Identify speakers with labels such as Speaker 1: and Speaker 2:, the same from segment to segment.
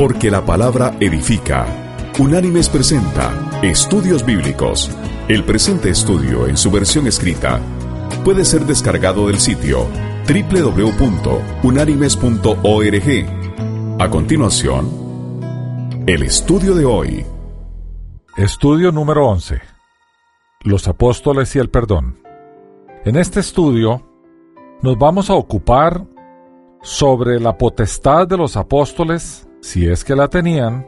Speaker 1: Porque la palabra edifica. Unánimes presenta Estudios Bíblicos. El presente estudio en su versión escrita puede ser descargado del sitio www.unánimes.org. A continuación, el estudio de hoy.
Speaker 2: Estudio número 11. Los apóstoles y el perdón. En este estudio nos vamos a ocupar sobre la potestad de los apóstoles, si es que la tenían,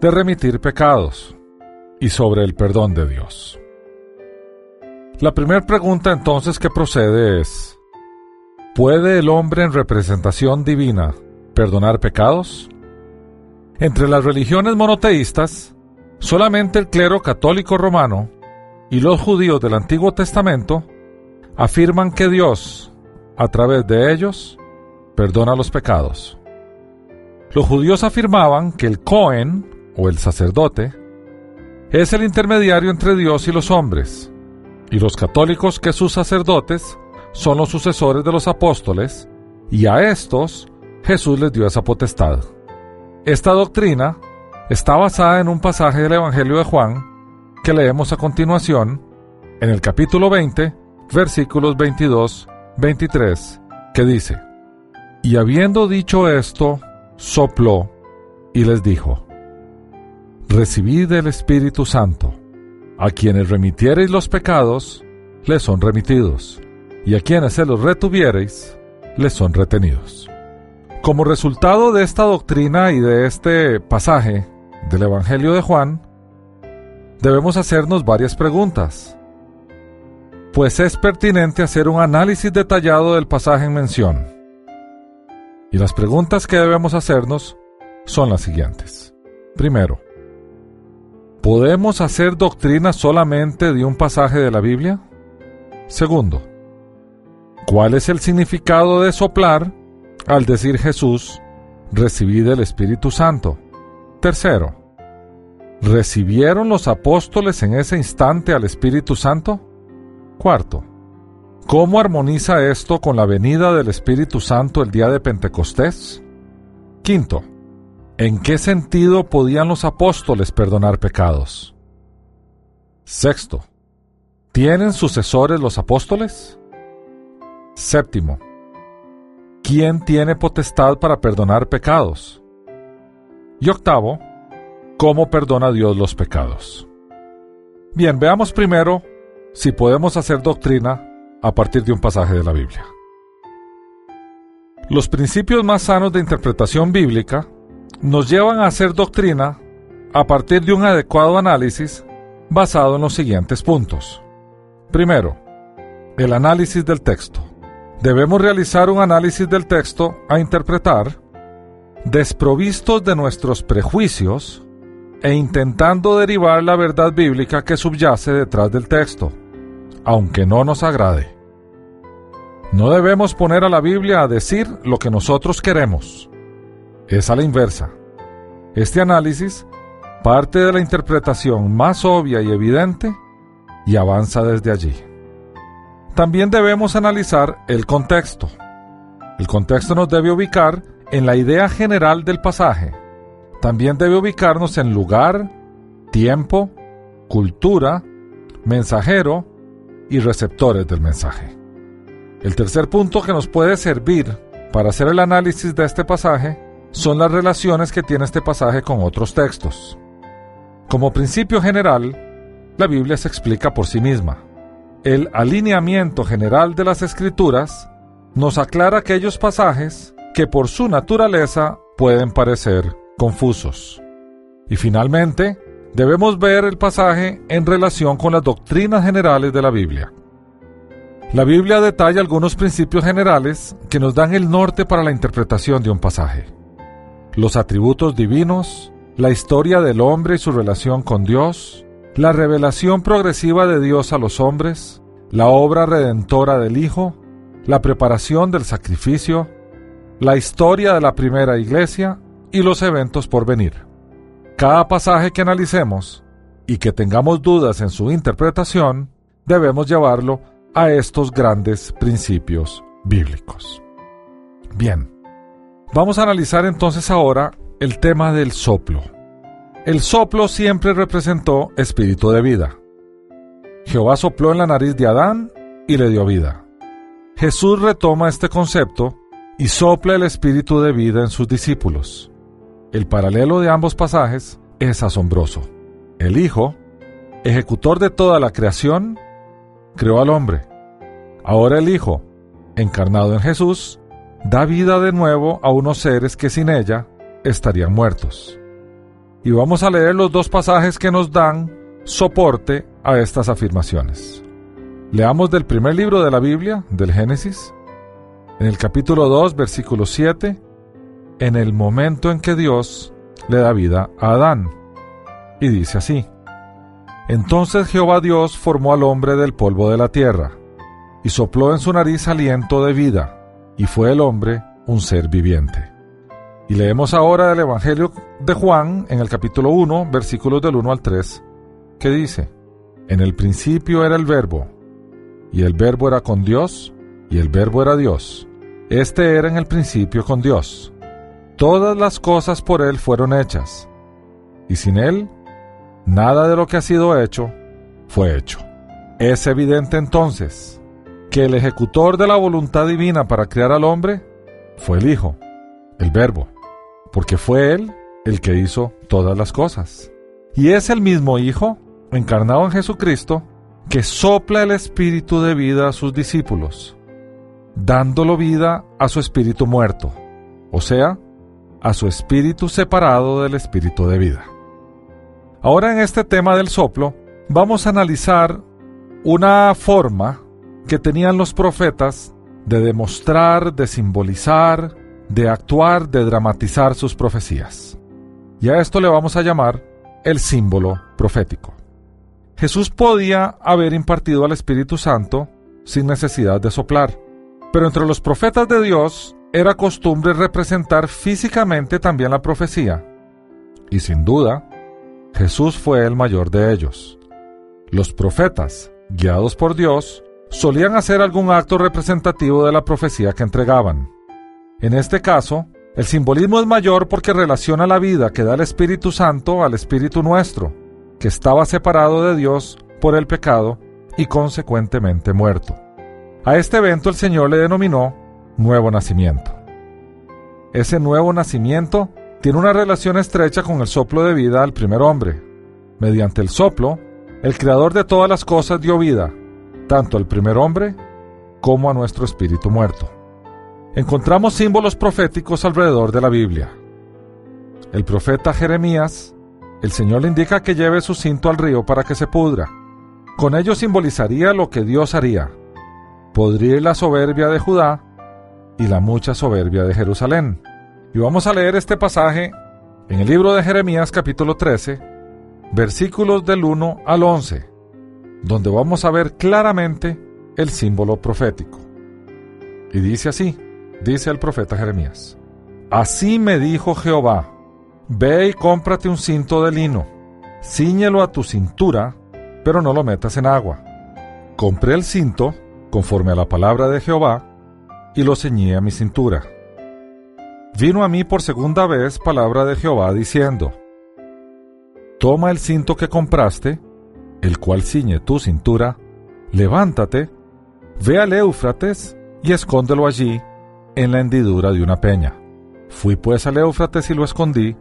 Speaker 2: de remitir pecados y sobre el perdón de Dios. La primera pregunta entonces que procede es, ¿puede el hombre en representación divina perdonar pecados? Entre las religiones monoteístas, solamente el clero católico romano y los judíos del Antiguo Testamento afirman que Dios, a través de ellos, perdona los pecados. Los judíos afirmaban que el Cohen, o el sacerdote, es el intermediario entre Dios y los hombres, y los católicos que sus sacerdotes son los sucesores de los apóstoles, y a estos Jesús les dio esa potestad. Esta doctrina está basada en un pasaje del Evangelio de Juan que leemos a continuación en el capítulo 20, versículos 22, 23, que dice, Y habiendo dicho esto, sopló y les dijo, Recibid el Espíritu Santo. A quienes remitiereis los pecados, les son remitidos, y a quienes se los retuviereis, les son retenidos. Como resultado de esta doctrina y de este pasaje del Evangelio de Juan, debemos hacernos varias preguntas, pues es pertinente hacer un análisis detallado del pasaje en mención. Y las preguntas que debemos hacernos son las siguientes. Primero, ¿podemos hacer doctrina solamente de un pasaje de la Biblia? Segundo, ¿cuál es el significado de soplar al decir Jesús, recibid el Espíritu Santo? Tercero, ¿recibieron los apóstoles en ese instante al Espíritu Santo? Cuarto, ¿cómo armoniza esto con la venida del Espíritu Santo el día de Pentecostés? Quinto, ¿en qué sentido podían los apóstoles perdonar pecados? Sexto, ¿tienen sucesores los apóstoles? Séptimo, ¿quién tiene potestad para perdonar pecados? Y octavo, ¿cómo perdona Dios los pecados? Bien, veamos primero si podemos hacer doctrina a partir de un pasaje de la Biblia. Los principios más sanos de interpretación bíblica nos llevan a hacer doctrina a partir de un adecuado análisis basado en los siguientes puntos. Primero, el análisis del texto. Debemos realizar un análisis del texto a interpretar, desprovistos de nuestros prejuicios e intentando derivar la verdad bíblica que subyace detrás del texto aunque no nos agrade. No debemos poner a la Biblia a decir lo que nosotros queremos. Es a la inversa. Este análisis parte de la interpretación más obvia y evidente y avanza desde allí. También debemos analizar el contexto. El contexto nos debe ubicar en la idea general del pasaje. También debe ubicarnos en lugar, tiempo, cultura, mensajero y receptores del mensaje. El tercer punto que nos puede servir para hacer el análisis de este pasaje son las relaciones que tiene este pasaje con otros textos. Como principio general, la Biblia se explica por sí misma. El alineamiento general de las escrituras nos aclara aquellos pasajes que por su naturaleza pueden parecer confusos. Y finalmente, debemos ver el pasaje en relación con las doctrinas generales de la Biblia. La Biblia detalla algunos principios generales que nos dan el norte para la interpretación de un pasaje. Los atributos divinos, la historia del hombre y su relación con Dios, la revelación progresiva de Dios a los hombres, la obra redentora del Hijo, la preparación del sacrificio, la historia de la primera iglesia y los eventos por venir. Cada pasaje que analicemos y que tengamos dudas en su interpretación, debemos llevarlo a estos grandes principios bíblicos. Bien, vamos a analizar entonces ahora el tema del soplo. El soplo siempre representó espíritu de vida. Jehová sopló en la nariz de Adán y le dio vida. Jesús retoma este concepto y sopla el espíritu de vida en sus discípulos. El paralelo de ambos pasajes es asombroso. El Hijo, ejecutor de toda la creación, creó al hombre. Ahora el Hijo, encarnado en Jesús, da vida de nuevo a unos seres que sin ella estarían muertos. Y vamos a leer los dos pasajes que nos dan soporte a estas afirmaciones. Leamos del primer libro de la Biblia, del Génesis, en el capítulo 2, versículo 7, en el momento en que Dios le da vida a Adán. Y dice así, Entonces Jehová Dios formó al hombre del polvo de la tierra, y sopló en su nariz aliento de vida, y fue el hombre un ser viviente. Y leemos ahora el Evangelio de Juan en el capítulo 1, versículos del 1 al 3, que dice, En el principio era el verbo, y el verbo era con Dios, y el verbo era Dios. Este era en el principio con Dios. Todas las cosas por Él fueron hechas, y sin Él, nada de lo que ha sido hecho fue hecho. Es evidente entonces que el ejecutor de la voluntad divina para crear al hombre fue el Hijo, el Verbo, porque fue Él el que hizo todas las cosas. Y es el mismo Hijo, encarnado en Jesucristo, que sopla el espíritu de vida a sus discípulos, dándolo vida a su espíritu muerto, o sea, a su espíritu separado del espíritu de vida. Ahora en este tema del soplo, vamos a analizar una forma que tenían los profetas de demostrar, de simbolizar, de actuar, de dramatizar sus profecías. Y a esto le vamos a llamar el símbolo profético. Jesús podía haber impartido al Espíritu Santo sin necesidad de soplar, pero entre los profetas de Dios era costumbre representar físicamente también la profecía. Y sin duda, Jesús fue el mayor de ellos. Los profetas, guiados por Dios, solían hacer algún acto representativo de la profecía que entregaban. En este caso, el simbolismo es mayor porque relaciona la vida que da el Espíritu Santo al Espíritu nuestro, que estaba separado de Dios por el pecado y consecuentemente muerto. A este evento el Señor le denominó nuevo nacimiento. Ese nuevo nacimiento tiene una relación estrecha con el soplo de vida al primer hombre. Mediante el soplo, el Creador de todas las cosas dio vida, tanto al primer hombre como a nuestro espíritu muerto. Encontramos símbolos proféticos alrededor de la Biblia. El profeta Jeremías, el Señor le indica que lleve su cinto al río para que se pudra. Con ello simbolizaría lo que Dios haría, podrir la soberbia de Judá y la mucha soberbia de Jerusalén. Y vamos a leer este pasaje en el libro de Jeremías capítulo 13, versículos del 1 al 11 donde vamos a ver claramente el símbolo profético. Y dice así, dice el profeta Jeremías, Así me dijo Jehová, ve y cómprate un cinto de lino, ciñelo a tu cintura, pero no lo metas en agua. Compré el cinto, conforme a la palabra de Jehová, y lo ceñí a mi cintura. Vino a mí por segunda vez palabra de Jehová diciendo, Toma el cinto que compraste, el cual ciñe tu cintura, levántate, ve al Éufrates y escóndelo allí, en la hendidura de una peña. Fui pues al Éufrates y lo escondí,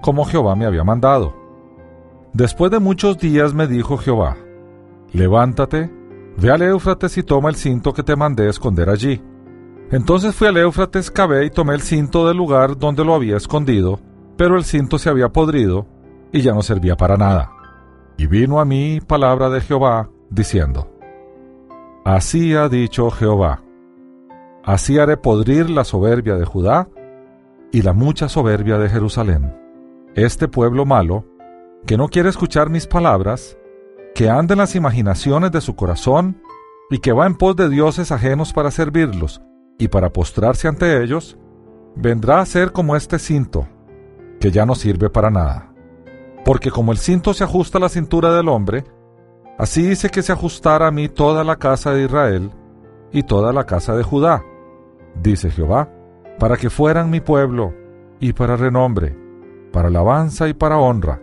Speaker 2: como Jehová me había mandado. Después de muchos días me dijo Jehová, levántate, ve al Éufrates y toma el cinto que te mandé esconder allí. Entonces fui al Éufrates, cavé y tomé el cinto del lugar donde lo había escondido, pero el cinto se había podrido y ya no servía para nada. Y vino a mí palabra de Jehová, diciendo, Así ha dicho Jehová, así haré podrir la soberbia de Judá y la mucha soberbia de Jerusalén. Este pueblo malo, que no quiere escuchar mis palabras, que anda en las imaginaciones de su corazón y que va en pos de dioses ajenos para servirlos y para postrarse ante ellos, vendrá a ser como este cinto, que ya no sirve para nada. Porque como el cinto se ajusta a la cintura del hombre, así dice que se ajustara a mí toda la casa de Israel y toda la casa de Judá, dice Jehová, para que fueran mi pueblo y para renombre, para alabanza y para honra,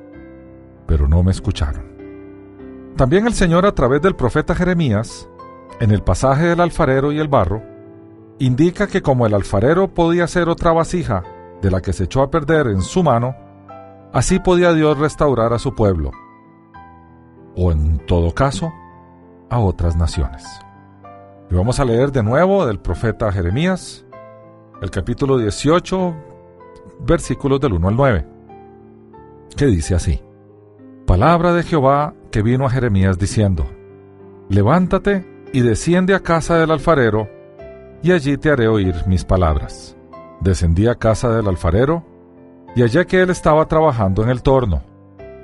Speaker 2: pero no me escucharon. También el Señor a través del profeta Jeremías, en el pasaje del alfarero y el barro, indica que como el alfarero podía hacer otra vasija de la que se echó a perder en su mano, así podía Dios restaurar a su pueblo, o en todo caso, a otras naciones. Y vamos a leer de nuevo del profeta Jeremías, el capítulo 18, versículos del 1 al 9, que dice así. Palabra de Jehová que vino a Jeremías diciendo, Levántate y desciende a casa del alfarero, y allí te haré oír mis palabras. Descendí a casa del alfarero, y hallé que él estaba trabajando en el torno,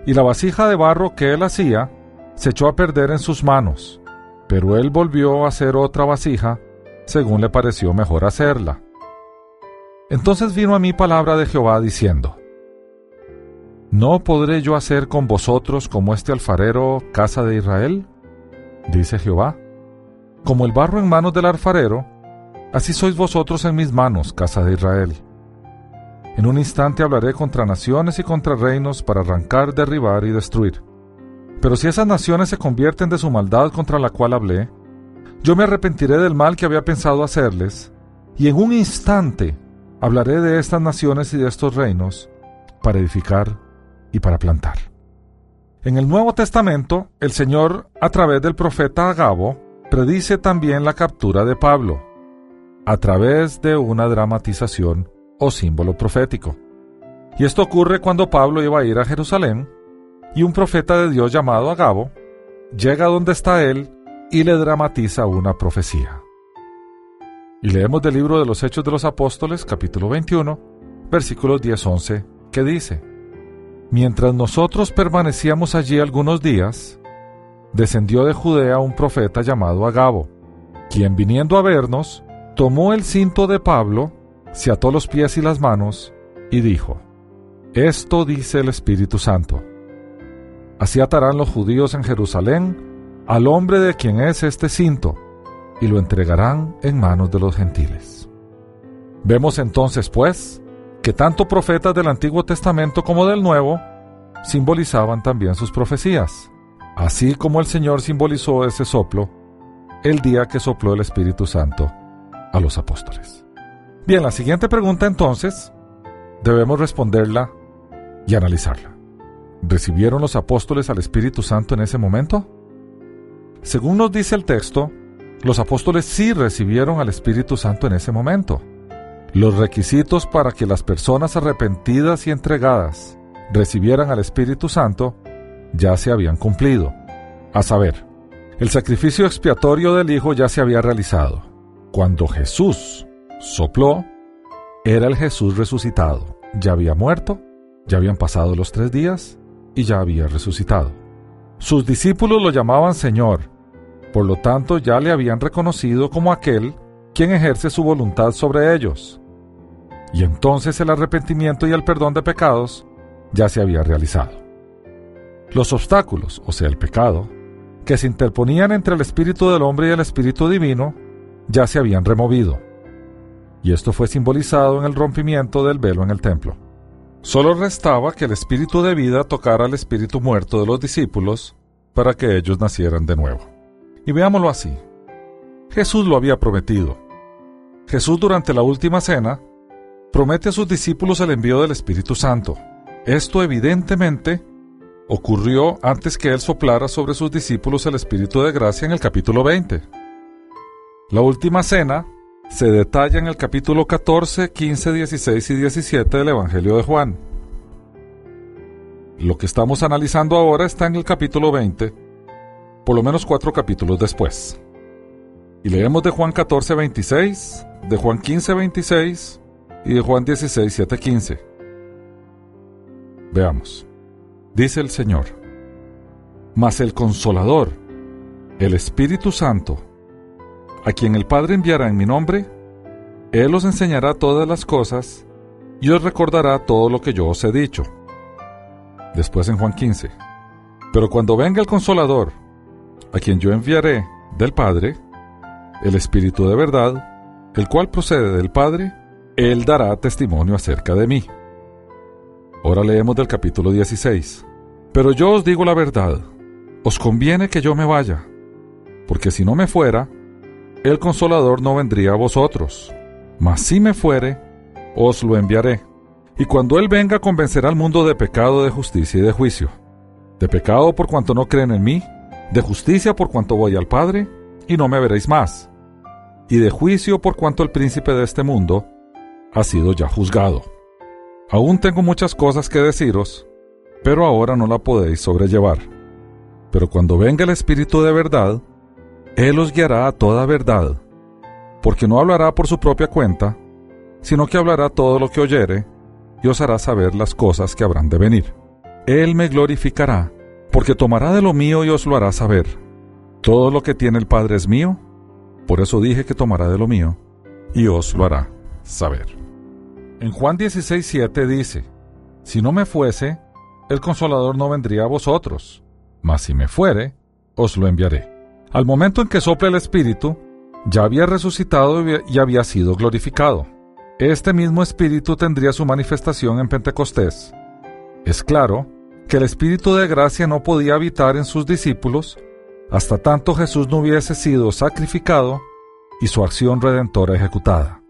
Speaker 2: y la vasija de barro que él hacía se echó a perder en sus manos, pero él volvió a hacer otra vasija, según le pareció mejor hacerla. Entonces vino a mí palabra de Jehová diciendo, ¿No podré yo hacer con vosotros como este alfarero, casa de Israel? Dice Jehová. Como el barro en manos del alfarero, así sois vosotros en mis manos, casa de Israel. En un instante hablaré contra naciones y contra reinos para arrancar, derribar y destruir. Pero si esas naciones se convierten de su maldad contra la cual hablé, yo me arrepentiré del mal que había pensado hacerles, y en un instante hablaré de estas naciones y de estos reinos para edificar y para plantar. En el Nuevo Testamento, el Señor, a través del profeta Agabo, predice también la captura de Pablo, a través de una dramatización o símbolo profético. Y esto ocurre cuando Pablo iba a ir a Jerusalén y un profeta de Dios llamado Agabo llega donde está él y le dramatiza una profecía. Y leemos del libro de los Hechos de los Apóstoles, capítulo 21, versículos 10-11, que dice, Mientras nosotros permanecíamos allí algunos días, descendió de Judea un profeta llamado Agabo, quien viniendo a vernos, tomó el cinto de Pablo, se ató los pies y las manos, y dijo, Esto dice el Espíritu Santo. Así atarán los judíos en Jerusalén al hombre de quien es este cinto, y lo entregarán en manos de los gentiles. Vemos entonces, pues, que tanto profetas del Antiguo Testamento como del Nuevo simbolizaban también sus profecías, así como el Señor simbolizó ese soplo el día que sopló el Espíritu Santo a los apóstoles. Bien, la siguiente pregunta entonces debemos responderla y analizarla. ¿Recibieron los apóstoles al Espíritu Santo en ese momento? Según nos dice el texto, los apóstoles sí recibieron al Espíritu Santo en ese momento. Los requisitos para que las personas arrepentidas y entregadas recibieran al Espíritu Santo ya se habían cumplido. A saber, el sacrificio expiatorio del Hijo ya se había realizado. Cuando Jesús sopló, era el Jesús resucitado. Ya había muerto, ya habían pasado los tres días y ya había resucitado. Sus discípulos lo llamaban Señor, por lo tanto ya le habían reconocido como aquel quien ejerce su voluntad sobre ellos. Y entonces el arrepentimiento y el perdón de pecados ya se había realizado. Los obstáculos, o sea, el pecado, que se interponían entre el espíritu del hombre y el espíritu divino, ya se habían removido. Y esto fue simbolizado en el rompimiento del velo en el templo. Solo restaba que el espíritu de vida tocara al espíritu muerto de los discípulos para que ellos nacieran de nuevo. Y veámoslo así. Jesús lo había prometido. Jesús durante la última cena promete a sus discípulos el envío del Espíritu Santo. Esto evidentemente ocurrió antes que él soplara sobre sus discípulos el Espíritu de gracia en el capítulo 20. La última cena se detalla en el capítulo 14, 15, 16 y 17 del Evangelio de Juan. Lo que estamos analizando ahora está en el capítulo 20, por lo menos cuatro capítulos después. Y leemos de Juan 14, 26, de Juan 15, 26 y de Juan 16, 7, 15. Veamos. Dice el Señor, mas el consolador, el Espíritu Santo, a quien el Padre enviará en mi nombre, Él os enseñará todas las cosas y os recordará todo lo que yo os he dicho. Después en Juan 15, pero cuando venga el consolador, a quien yo enviaré del Padre, el Espíritu de verdad, el cual procede del Padre, Él dará testimonio acerca de mí. Ahora leemos del capítulo 16. Pero yo os digo la verdad, os conviene que yo me vaya, porque si no me fuera, el consolador no vendría a vosotros, mas si me fuere, os lo enviaré. Y cuando Él venga convencerá al mundo de pecado, de justicia y de juicio. De pecado por cuanto no creen en mí, de justicia por cuanto voy al Padre, y no me veréis más, y de juicio por cuanto el príncipe de este mundo ha sido ya juzgado. Aún tengo muchas cosas que deciros, pero ahora no la podéis sobrellevar. Pero cuando venga el Espíritu de verdad, Él os guiará a toda verdad, porque no hablará por su propia cuenta, sino que hablará todo lo que oyere, y os hará saber las cosas que habrán de venir. Él me glorificará, porque tomará de lo mío y os lo hará saber. Todo lo que tiene el Padre es mío, por eso dije que tomará de lo mío, y os lo hará saber. En Juan 16:7 dice, Si no me fuese, el consolador no vendría a vosotros, mas si me fuere, os lo enviaré. Al momento en que sopla el Espíritu, ya había resucitado y había sido glorificado. Este mismo Espíritu tendría su manifestación en Pentecostés. Es claro que el Espíritu de gracia no podía habitar en sus discípulos hasta tanto Jesús no hubiese sido sacrificado y su acción redentora ejecutada.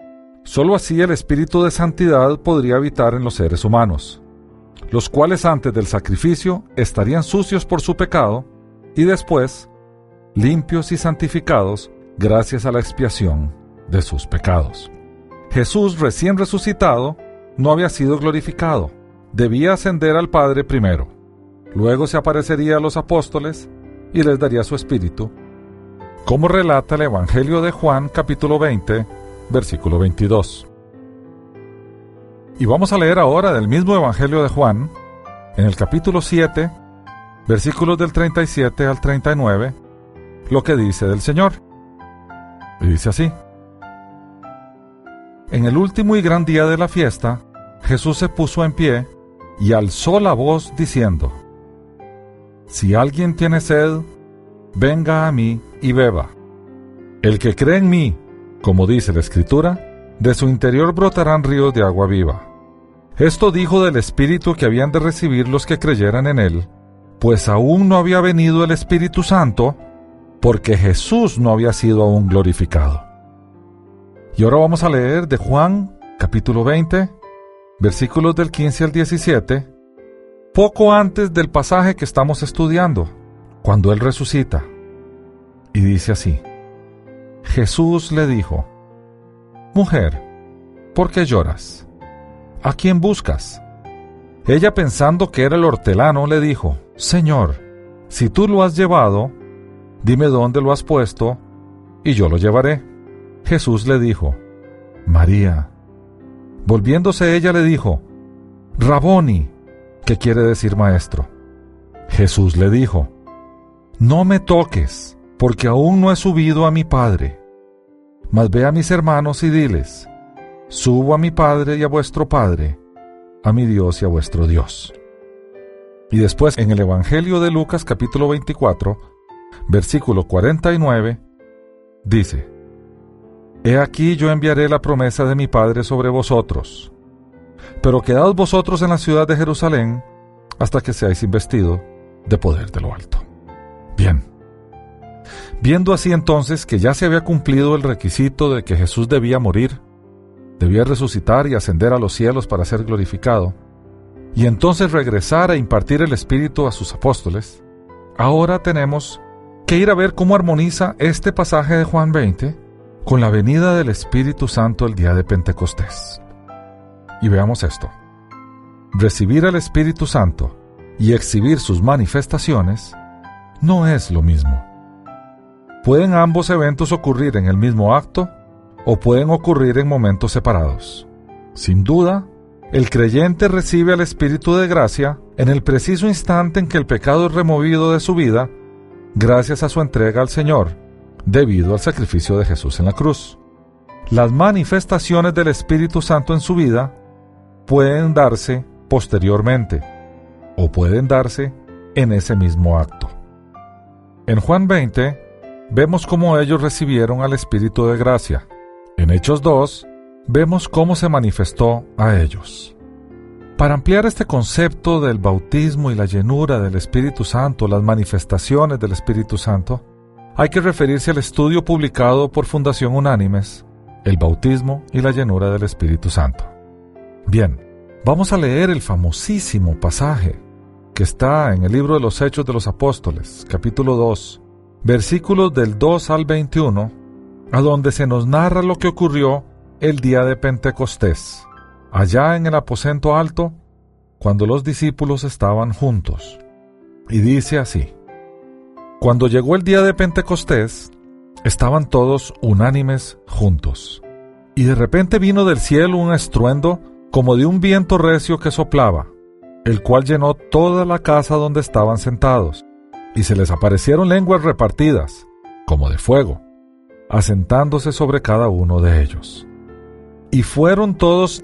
Speaker 2: Solo así el espíritu de santidad podría habitar en los seres humanos, los cuales antes del sacrificio estarían sucios por su pecado y después limpios y santificados gracias a la expiación de sus pecados. Jesús recién resucitado no había sido glorificado, debía ascender al Padre primero, luego se aparecería a los apóstoles y les daría su espíritu, como relata el Evangelio de Juan capítulo 20 versículo 22. Y vamos a leer ahora del mismo Evangelio de Juan, en el capítulo 7, versículos del 37 al 39, lo que dice del Señor. Dice así. En el último y gran día de la fiesta, Jesús se puso en pie y alzó la voz diciendo, Si alguien tiene sed, venga a mí y beba. El que cree en mí, como dice la Escritura, de su interior brotarán ríos de agua viva. Esto dijo del Espíritu que habían de recibir los que creyeran en Él, pues aún no había venido el Espíritu Santo, porque Jesús no había sido aún glorificado. Y ahora vamos a leer de Juan capítulo 20, versículos del 15 al 17, poco antes del pasaje que estamos estudiando, cuando Él resucita. Y dice así, Jesús le dijo, Mujer, ¿por qué lloras? ¿A quién buscas? Ella pensando que era el hortelano le dijo, Señor, si tú lo has llevado, dime dónde lo has puesto, y yo lo llevaré. Jesús le dijo, María. Volviéndose ella le dijo, Raboni, que quiere decir maestro. Jesús le dijo, No me toques porque aún no he subido a mi Padre. Mas ve a mis hermanos y diles, subo a mi Padre y a vuestro Padre, a mi Dios y a vuestro Dios. Y después en el Evangelio de Lucas capítulo 24, versículo 49, dice, He aquí yo enviaré la promesa de mi Padre sobre vosotros, pero quedaos vosotros en la ciudad de Jerusalén hasta que seáis investido de poder de lo alto. Bien, Viendo así entonces que ya se había cumplido el requisito de que Jesús debía morir, debía resucitar y ascender a los cielos para ser glorificado, y entonces regresar a impartir el Espíritu a sus apóstoles, ahora tenemos que ir a ver cómo armoniza este pasaje de Juan 20 con la venida del Espíritu Santo el día de Pentecostés. Y veamos esto. Recibir al Espíritu Santo y exhibir sus manifestaciones no es lo mismo. Pueden ambos eventos ocurrir en el mismo acto o pueden ocurrir en momentos separados. Sin duda, el creyente recibe al Espíritu de gracia en el preciso instante en que el pecado es removido de su vida gracias a su entrega al Señor, debido al sacrificio de Jesús en la cruz. Las manifestaciones del Espíritu Santo en su vida pueden darse posteriormente o pueden darse en ese mismo acto. En Juan 20, vemos cómo ellos recibieron al Espíritu de gracia. En Hechos 2, vemos cómo se manifestó a ellos. Para ampliar este concepto del bautismo y la llenura del Espíritu Santo, las manifestaciones del Espíritu Santo, hay que referirse al estudio publicado por Fundación Unánimes, El bautismo y la llenura del Espíritu Santo. Bien, vamos a leer el famosísimo pasaje que está en el libro de los Hechos de los Apóstoles, capítulo 2, versículos del 2 al 21, a donde se nos narra lo que ocurrió el día de Pentecostés allá en el aposento alto, cuando los discípulos estaban juntos. Y dice así, Cuando llegó el día de Pentecostés, estaban todos unánimes juntos. Y de repente vino del cielo un estruendo como de un viento recio que soplaba, el cual llenó toda la casa donde estaban sentados, y se les aparecieron lenguas repartidas, como de fuego, asentándose sobre cada uno de ellos. Y fueron todos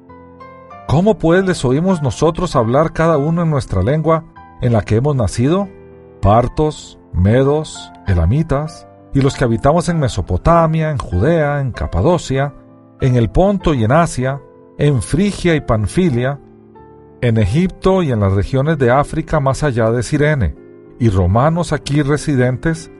Speaker 2: ¿Cómo pues les oímos nosotros hablar cada uno en nuestra lengua en la que hemos nacido? Partos, medos, elamitas, y los que habitamos en Mesopotamia, en Judea, en Capadocia, en el Ponto y en Asia, en Frigia y Panfilia, en Egipto y en las regiones de África más allá de Sirene, y romanos aquí residentes,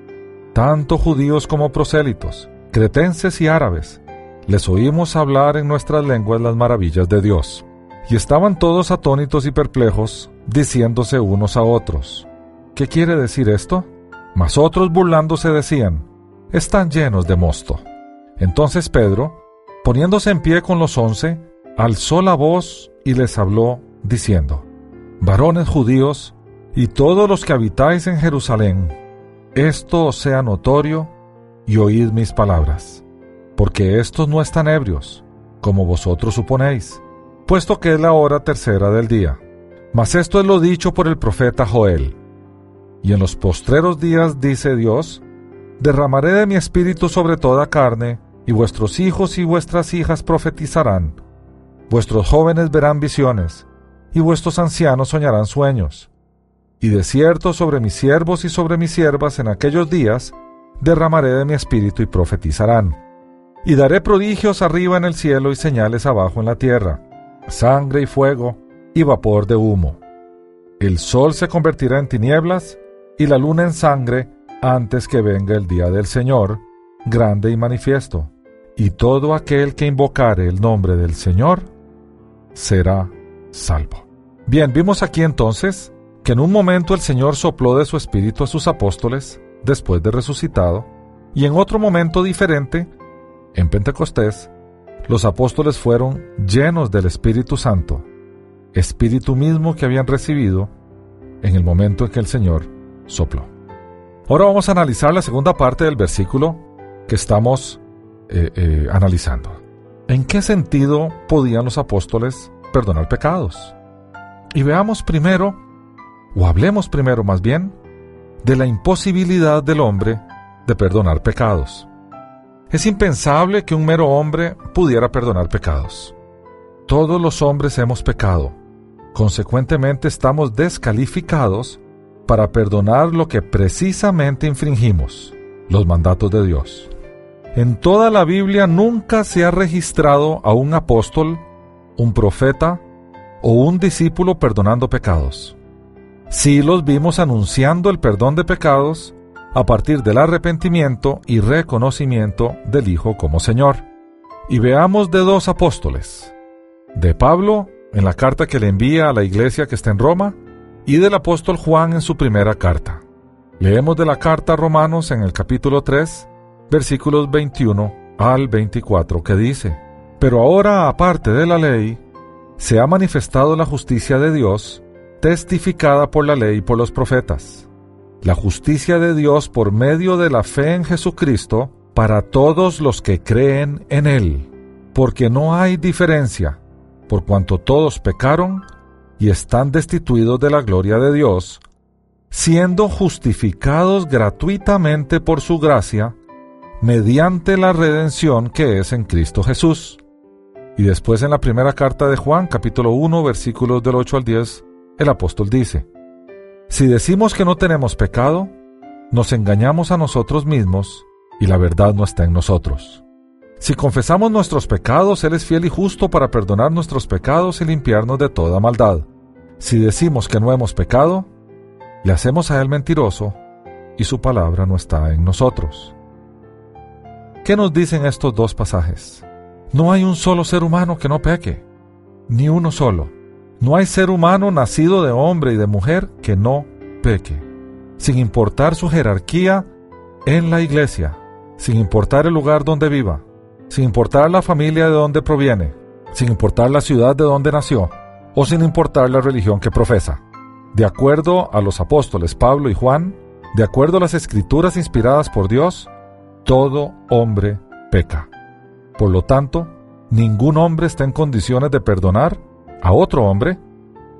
Speaker 2: tanto judíos como prosélitos, cretenses y árabes, les oímos hablar en nuestras lenguas las maravillas de Dios. Y estaban todos atónitos y perplejos, diciéndose unos a otros, ¿qué quiere decir esto? Mas otros burlándose decían, están llenos de mosto. Entonces Pedro, poniéndose en pie con los once, alzó la voz y les habló, diciendo, Varones judíos, y todos los que habitáis en Jerusalén, esto os sea notorio, y oíd mis palabras, porque estos no están ebrios, como vosotros suponéis puesto que es la hora tercera del día. Mas esto es lo dicho por el profeta Joel. Y en los postreros días, dice Dios, derramaré de mi espíritu sobre toda carne, y vuestros hijos y vuestras hijas profetizarán. Vuestros jóvenes verán visiones, y vuestros ancianos soñarán sueños. Y de cierto sobre mis siervos y sobre mis siervas en aquellos días, derramaré de mi espíritu y profetizarán. Y daré prodigios arriba en el cielo y señales abajo en la tierra sangre y fuego y vapor de humo. El sol se convertirá en tinieblas y la luna en sangre antes que venga el día del Señor, grande y manifiesto, y todo aquel que invocare el nombre del Señor será salvo. Bien, vimos aquí entonces que en un momento el Señor sopló de su espíritu a sus apóstoles después de resucitado, y en otro momento diferente, en Pentecostés, los apóstoles fueron llenos del Espíritu Santo, Espíritu mismo que habían recibido en el momento en que el Señor sopló. Ahora vamos a analizar la segunda parte del versículo que estamos eh, eh, analizando. ¿En qué sentido podían los apóstoles perdonar pecados? Y veamos primero, o hablemos primero más bien, de la imposibilidad del hombre de perdonar pecados. Es impensable que un mero hombre pudiera perdonar pecados. Todos los hombres hemos pecado. Consecuentemente estamos descalificados para perdonar lo que precisamente infringimos, los mandatos de Dios. En toda la Biblia nunca se ha registrado a un apóstol, un profeta o un discípulo perdonando pecados. Sí los vimos anunciando el perdón de pecados a partir del arrepentimiento y reconocimiento del Hijo como Señor. Y veamos de dos apóstoles, de Pablo en la carta que le envía a la iglesia que está en Roma y del apóstol Juan en su primera carta. Leemos de la carta a Romanos en el capítulo 3, versículos 21 al 24 que dice, Pero ahora aparte de la ley, se ha manifestado la justicia de Dios, testificada por la ley y por los profetas la justicia de Dios por medio de la fe en Jesucristo para todos los que creen en Él, porque no hay diferencia, por cuanto todos pecaron y están destituidos de la gloria de Dios, siendo justificados gratuitamente por su gracia, mediante la redención que es en Cristo Jesús. Y después en la primera carta de Juan, capítulo 1, versículos del 8 al 10, el apóstol dice, Si decimos que no tenemos pecado, nos engañamos a nosotros mismos y la verdad no está en nosotros. Si confesamos nuestros pecados, Él es fiel y justo para perdonar nuestros pecados y limpiarnos de toda maldad. Si decimos que no hemos pecado, le hacemos a Él mentiroso y su palabra no está en nosotros. ¿Qué nos dicen estos dos pasajes? No hay un solo ser humano que no peque, ni uno solo. No hay ser humano nacido de hombre y de mujer que no peque, sin importar su jerarquía en la iglesia, sin importar el lugar donde viva, sin importar la familia de donde proviene, sin importar la ciudad de donde nació, o sin importar la religión que profesa. De acuerdo a los apóstoles Pablo y Juan, de acuerdo a las escrituras inspiradas por Dios, todo hombre peca. Por lo tanto, ningún hombre está en condiciones de perdonar a otro hombre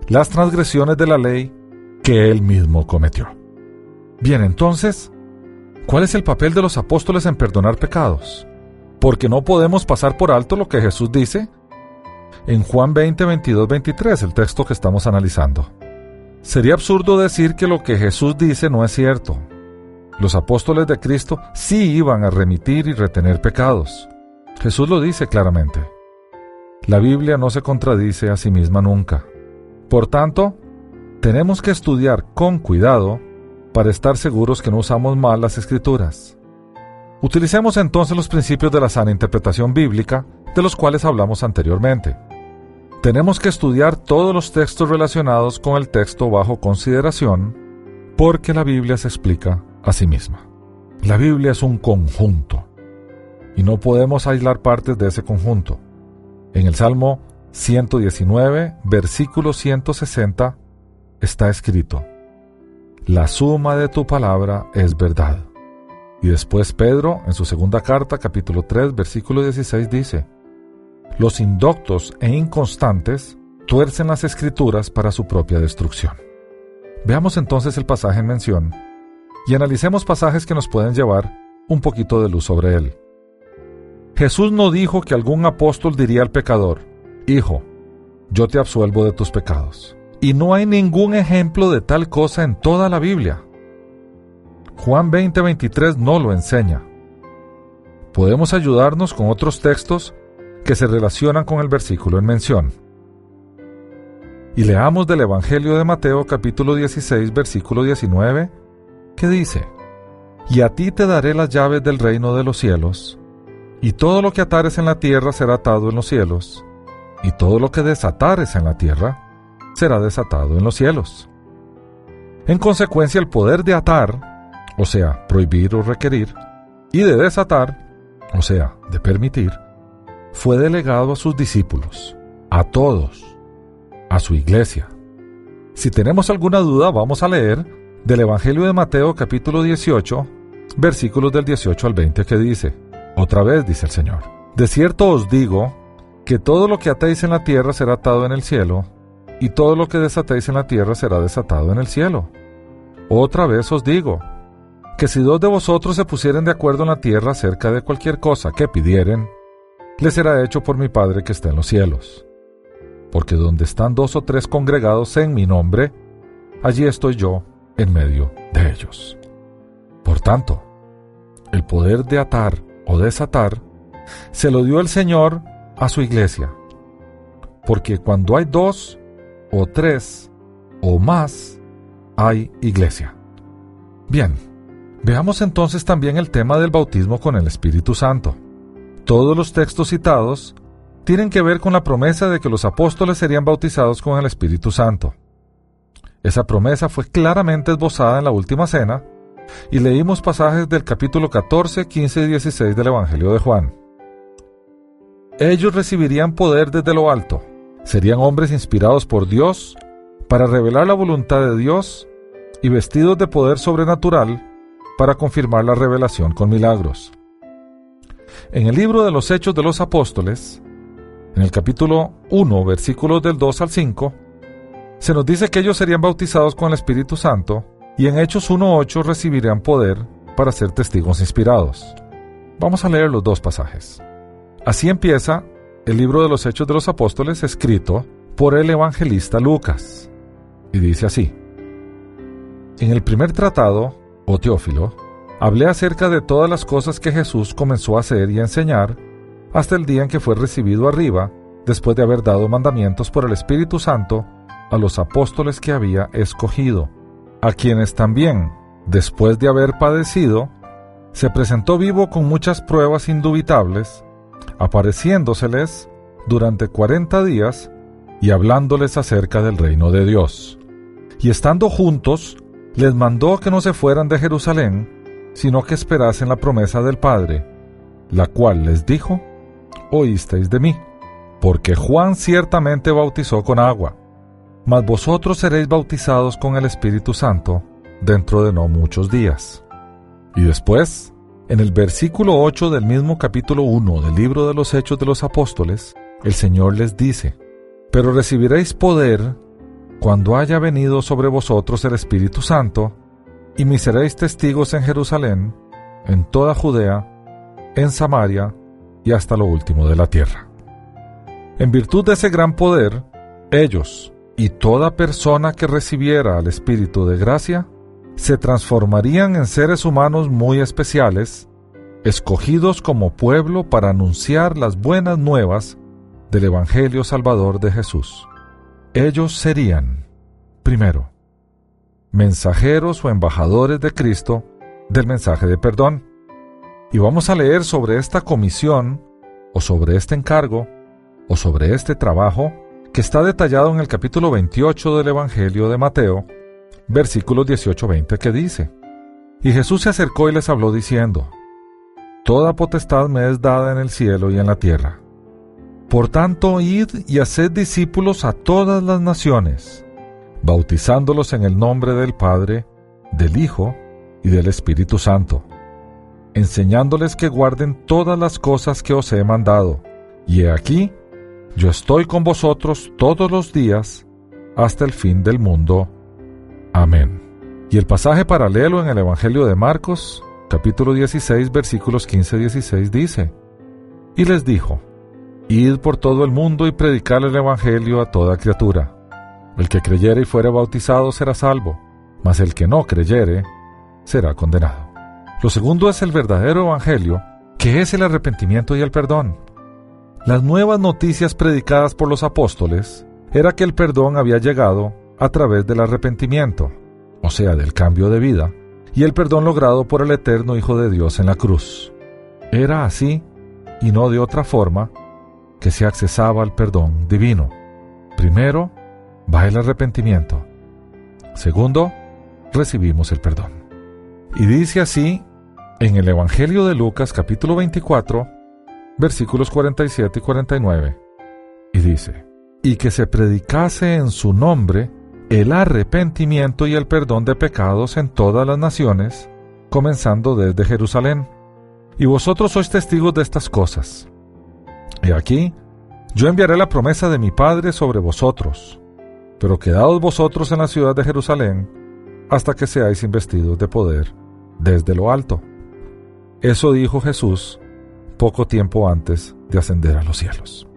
Speaker 2: las transgresiones de la ley que él mismo cometió. Bien, entonces, ¿cuál es el papel de los apóstoles en perdonar pecados? porque no podemos pasar por alto lo que Jesús dice en Juan 20, 22, 23, el texto que estamos analizando. Sería absurdo decir que lo que Jesús dice no es cierto. Los apóstoles de Cristo sí iban a remitir y retener pecados. Jesús lo dice claramente. La Biblia no se contradice a sí misma nunca. Por tanto, tenemos que estudiar con cuidado para estar seguros que no usamos mal las escrituras. Utilicemos entonces los principios de la sana interpretación bíblica, de los cuales hablamos anteriormente. Tenemos que estudiar todos los textos relacionados con el texto bajo consideración, porque la Biblia se explica a sí misma. La Biblia es un conjunto, y no podemos aislar partes de ese conjunto. En el Salmo 119, versículo 160, está escrito, La suma de tu palabra es verdad. Y después Pedro, en su segunda carta, capítulo 3, versículo 16, dice, Los indoctos e inconstantes tuercen las escrituras para su propia destrucción. Veamos entonces el pasaje en mención y analicemos pasajes que nos pueden llevar un poquito de luz sobre él. Jesús no dijo que algún apóstol diría al pecador, Hijo, yo te absuelvo de tus pecados. Y no hay ningún ejemplo de tal cosa en toda la Biblia. Juan 20:23 no lo enseña. Podemos ayudarnos con otros textos que se relacionan con el versículo en mención. Y leamos del Evangelio de Mateo capítulo 16 versículo 19, que dice, Y a ti te daré las llaves del reino de los cielos, y todo lo que atares en la tierra será atado en los cielos, y todo lo que desatares en la tierra será desatado en los cielos. En consecuencia, el poder de atar o sea, prohibir o requerir, y de desatar, o sea, de permitir, fue delegado a sus discípulos, a todos, a su iglesia. Si tenemos alguna duda, vamos a leer del Evangelio de Mateo capítulo 18, versículos del 18 al 20 que dice, otra vez dice el Señor, de cierto os digo que todo lo que atéis en la tierra será atado en el cielo, y todo lo que desatéis en la tierra será desatado en el cielo. Otra vez os digo, que si dos de vosotros se pusieren de acuerdo en la tierra acerca de cualquier cosa que pidieren, le será hecho por mi Padre que está en los cielos. Porque donde están dos o tres congregados en mi nombre, allí estoy yo en medio de ellos. Por tanto, el poder de atar o desatar se lo dio el Señor a su iglesia. Porque cuando hay dos o tres o más, hay iglesia. Bien, Veamos entonces también el tema del bautismo con el Espíritu Santo. Todos los textos citados tienen que ver con la promesa de que los apóstoles serían bautizados con el Espíritu Santo. Esa promesa fue claramente esbozada en la última cena y leímos pasajes del capítulo 14, 15 y 16 del Evangelio de Juan. Ellos recibirían poder desde lo alto, serían hombres inspirados por Dios para revelar la voluntad de Dios y vestidos de poder sobrenatural para confirmar la revelación con milagros. En el libro de los Hechos de los Apóstoles, en el capítulo 1, versículos del 2 al 5, se nos dice que ellos serían bautizados con el Espíritu Santo y en Hechos 1.8 recibirían poder para ser testigos inspirados. Vamos a leer los dos pasajes. Así empieza el libro de los Hechos de los Apóstoles escrito por el evangelista Lucas. Y dice así. En el primer tratado, o Teófilo, hablé acerca de todas las cosas que Jesús comenzó a hacer y a enseñar hasta el día en que fue recibido arriba, después de haber dado mandamientos por el Espíritu Santo a los apóstoles que había escogido, a quienes también, después de haber padecido, se presentó vivo con muchas pruebas indubitables, apareciéndoseles durante cuarenta días y hablándoles acerca del reino de Dios. Y estando juntos, les mandó que no se fueran de Jerusalén, sino que esperasen la promesa del Padre, la cual les dijo, oísteis de mí, porque Juan ciertamente bautizó con agua, mas vosotros seréis bautizados con el Espíritu Santo dentro de no muchos días. Y después, en el versículo 8 del mismo capítulo 1 del libro de los Hechos de los Apóstoles, el Señor les dice, Pero recibiréis poder cuando haya venido sobre vosotros el Espíritu Santo, y me seréis testigos en Jerusalén, en toda Judea, en Samaria y hasta lo último de la tierra. En virtud de ese gran poder, ellos y toda persona que recibiera al Espíritu de gracia se transformarían en seres humanos muy especiales, escogidos como pueblo para anunciar las buenas nuevas del Evangelio Salvador de Jesús. Ellos serían, primero, mensajeros o embajadores de Cristo del mensaje de perdón. Y vamos a leer sobre esta comisión, o sobre este encargo, o sobre este trabajo, que está detallado en el capítulo 28 del Evangelio de Mateo, versículos 18-20, que dice, Y Jesús se acercó y les habló diciendo, Toda potestad me es dada en el cielo y en la tierra. Por tanto, id y haced discípulos a todas las naciones, bautizándolos en el nombre del Padre, del Hijo y del Espíritu Santo, enseñándoles que guarden todas las cosas que os he mandado. Y he aquí, yo estoy con vosotros todos los días hasta el fin del mundo. Amén. Y el pasaje paralelo en el Evangelio de Marcos, capítulo 16, versículos 15-16 dice, Y les dijo, Id por todo el mundo y predicad el Evangelio a toda criatura. El que creyere y fuere bautizado será salvo, mas el que no creyere será condenado. Lo segundo es el verdadero Evangelio, que es el arrepentimiento y el perdón. Las nuevas noticias predicadas por los apóstoles era que el perdón había llegado a través del arrepentimiento, o sea, del cambio de vida, y el perdón logrado por el eterno Hijo de Dios en la cruz. Era así, y no de otra forma, que se accesaba al perdón divino. Primero, va el arrepentimiento. Segundo, recibimos el perdón. Y dice así en el Evangelio de Lucas capítulo 24, versículos 47 y 49. Y dice, y que se predicase en su nombre el arrepentimiento y el perdón de pecados en todas las naciones, comenzando desde Jerusalén. Y vosotros sois testigos de estas cosas. Y aquí, yo enviaré la promesa de mi Padre sobre vosotros, pero quedaos vosotros en la ciudad de Jerusalén hasta que seáis investidos de poder desde lo alto. Eso dijo Jesús poco tiempo antes de ascender a los cielos.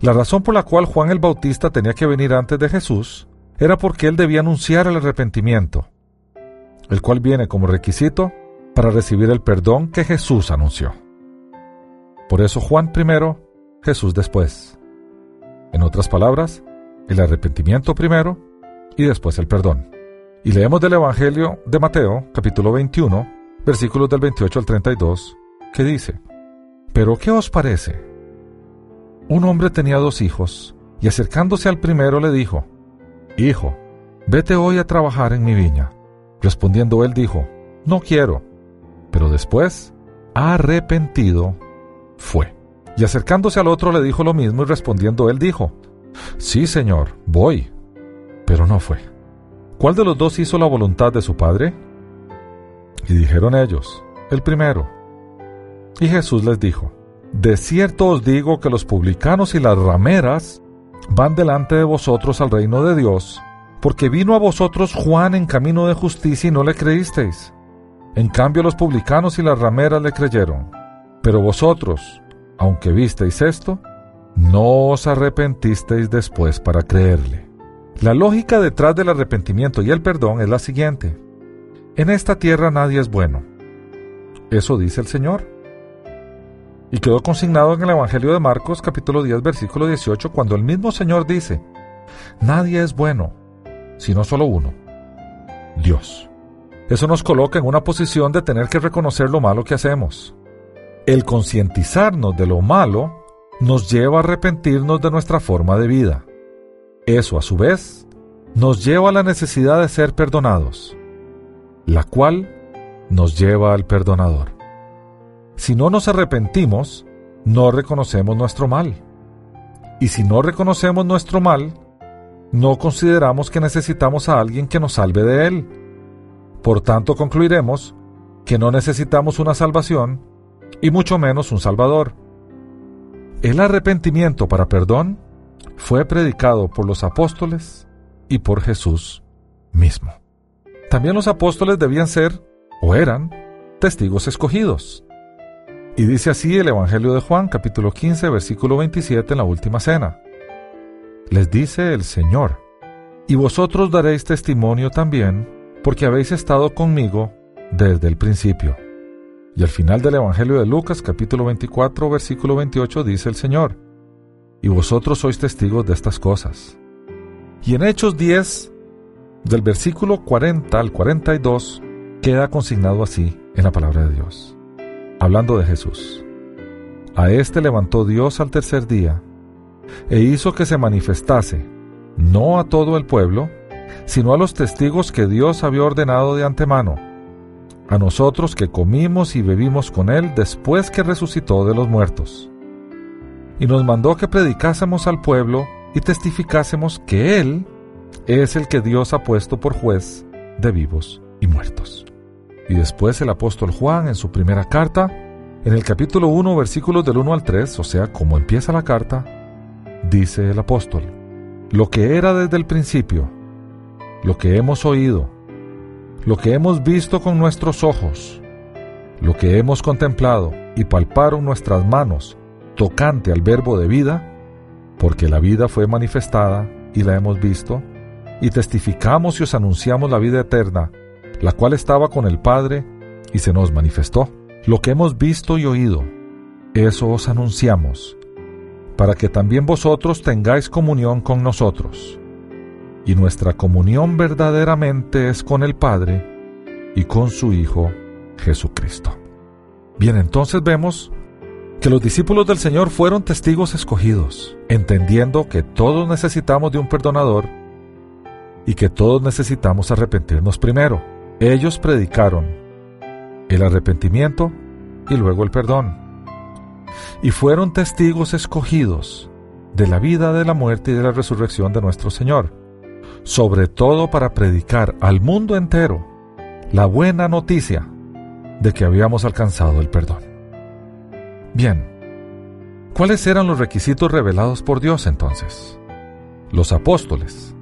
Speaker 2: La razón por la cual Juan el Bautista tenía que venir antes de Jesús era porque él debía anunciar el arrepentimiento, el cual viene como requisito para recibir el perdón que Jesús anunció. Por eso Juan primero, Jesús después. En otras palabras, el arrepentimiento primero y después el perdón. Y leemos del Evangelio de Mateo, capítulo 21, versículos del 28 al 32, que dice, pero ¿qué os parece? Un hombre tenía dos hijos, y acercándose al primero le dijo, Hijo, vete hoy a trabajar en mi viña. Respondiendo él dijo, No quiero. Pero después, arrepentido, fue. Y acercándose al otro le dijo lo mismo y respondiendo él dijo, Sí, señor, voy. Pero no fue. ¿Cuál de los dos hizo la voluntad de su padre? Y dijeron ellos, el primero. Y Jesús les dijo, De cierto os digo que los publicanos y las rameras van delante de vosotros al reino de Dios, porque vino a vosotros Juan en camino de justicia y no le creísteis. En cambio los publicanos y las rameras le creyeron. Pero vosotros, aunque visteis esto, no os arrepentisteis después para creerle. La lógica detrás del arrepentimiento y el perdón es la siguiente. En esta tierra nadie es bueno. Eso dice el Señor. Y quedó consignado en el Evangelio de Marcos capítulo 10 versículo 18 cuando el mismo Señor dice, Nadie es bueno, sino solo uno, Dios. Eso nos coloca en una posición de tener que reconocer lo malo que hacemos. El concientizarnos de lo malo nos lleva a arrepentirnos de nuestra forma de vida. Eso, a su vez, nos lleva a la necesidad de ser perdonados, la cual nos lleva al perdonador. Si no nos arrepentimos, no reconocemos nuestro mal. Y si no reconocemos nuestro mal, no consideramos que necesitamos a alguien que nos salve de él. Por tanto, concluiremos que no necesitamos una salvación y mucho menos un Salvador. El arrepentimiento para perdón fue predicado por los apóstoles y por Jesús mismo. También los apóstoles debían ser, o eran, testigos escogidos. Y dice así el Evangelio de Juan, capítulo 15, versículo 27 en la última cena. Les dice el Señor, y vosotros daréis testimonio también, porque habéis estado conmigo desde el principio. Y al final del Evangelio de Lucas, capítulo 24, versículo 28, dice el Señor, y vosotros sois testigos de estas cosas. Y en Hechos 10, del versículo 40 al 42, queda consignado así en la palabra de Dios, hablando de Jesús. A éste levantó Dios al tercer día, e hizo que se manifestase, no a todo el pueblo, sino a los testigos que Dios había ordenado de antemano, a nosotros que comimos y bebimos con él después que resucitó de los muertos y nos mandó que predicásemos al pueblo y testificásemos que Él es el que Dios ha puesto por juez de vivos y muertos. Y después el apóstol Juan en su primera carta, en el capítulo 1, versículos del 1 al 3, o sea, como empieza la carta, dice el apóstol, lo que era desde el principio, lo que hemos oído, lo que hemos visto con nuestros ojos, lo que hemos contemplado y palparon nuestras manos tocante al verbo de vida, porque la vida fue manifestada y la hemos visto, y testificamos y os anunciamos la vida eterna, la cual estaba con el Padre y se nos manifestó. Lo que hemos visto y oído, eso os anunciamos, para que también vosotros tengáis comunión con nosotros. Y nuestra comunión verdaderamente es con el Padre y con su Hijo Jesucristo. Bien, entonces vemos que los discípulos del Señor fueron testigos escogidos, entendiendo que todos necesitamos de un perdonador y que todos necesitamos arrepentirnos primero. Ellos predicaron el arrepentimiento y luego el perdón. Y fueron testigos escogidos de la vida, de la muerte y de la resurrección de nuestro Señor, sobre todo para predicar al mundo entero la buena noticia de que habíamos alcanzado el perdón. Bien, ¿cuáles eran los requisitos revelados por Dios entonces? Los apóstoles,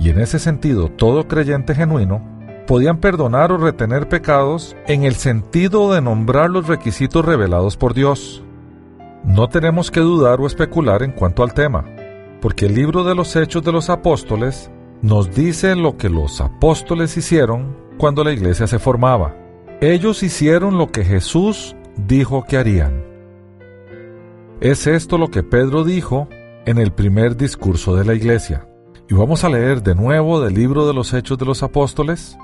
Speaker 2: y en ese sentido todo creyente genuino, podían perdonar o retener pecados en el sentido de nombrar los requisitos revelados por Dios. No tenemos que dudar o especular en cuanto al tema, porque el libro de los Hechos de los Apóstoles nos dice lo que los apóstoles hicieron cuando la iglesia se formaba. Ellos hicieron lo que Jesús dijo que harían. Es esto lo que Pedro dijo en el primer discurso de la iglesia. Y vamos a leer de nuevo del libro de los Hechos de los Apóstoles,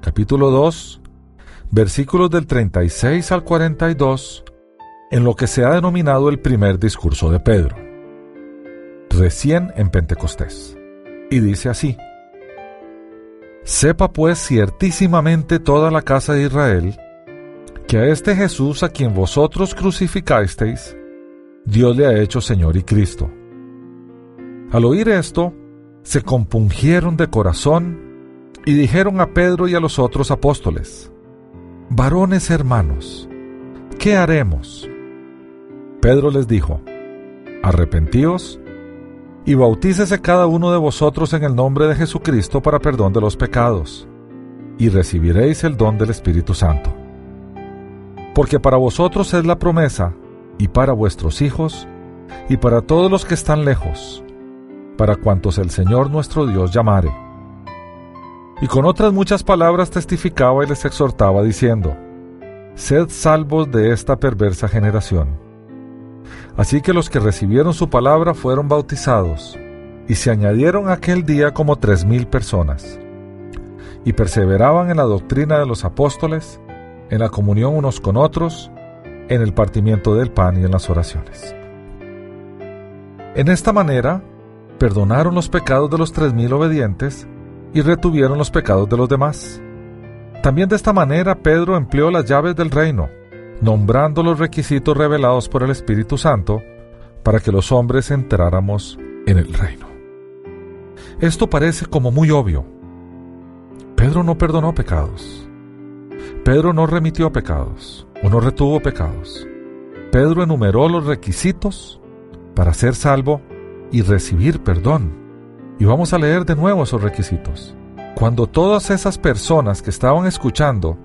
Speaker 2: capítulo 2, versículos del 36 al 42, en lo que se ha denominado el primer discurso de Pedro, recién en Pentecostés. Y dice así, Sepa pues ciertísimamente toda la casa de Israel, que a este Jesús a quien vosotros crucificasteis, Dios le ha hecho Señor y Cristo. Al oír esto, se compungieron de corazón y dijeron a Pedro y a los otros apóstoles, Varones hermanos, ¿qué haremos? Pedro les dijo, Arrepentíos y bautícese cada uno de vosotros en el nombre de Jesucristo para perdón de los pecados, y recibiréis el don del Espíritu Santo. Porque para vosotros es la promesa, y para vuestros hijos, y para todos los que están lejos, para cuantos el Señor nuestro Dios llamare. Y con otras muchas palabras testificaba y les exhortaba diciendo, Sed salvos de esta perversa generación. Así que los que recibieron su palabra fueron bautizados, y se añadieron aquel día como tres mil personas. Y perseveraban en la doctrina de los apóstoles, en la comunión unos con otros, en el partimiento del pan y en las oraciones. En esta manera, perdonaron los pecados de los tres mil obedientes y retuvieron los pecados de los demás. También de esta manera Pedro empleó las llaves del reino, nombrando los requisitos revelados por el Espíritu Santo para que los hombres entráramos en el reino. Esto parece como muy obvio. Pedro no perdonó pecados. Pedro no remitió pecados o no retuvo pecados. Pedro enumeró los requisitos para ser salvo y recibir perdón. Y vamos a leer de nuevo esos requisitos. Cuando todas esas personas que estaban escuchando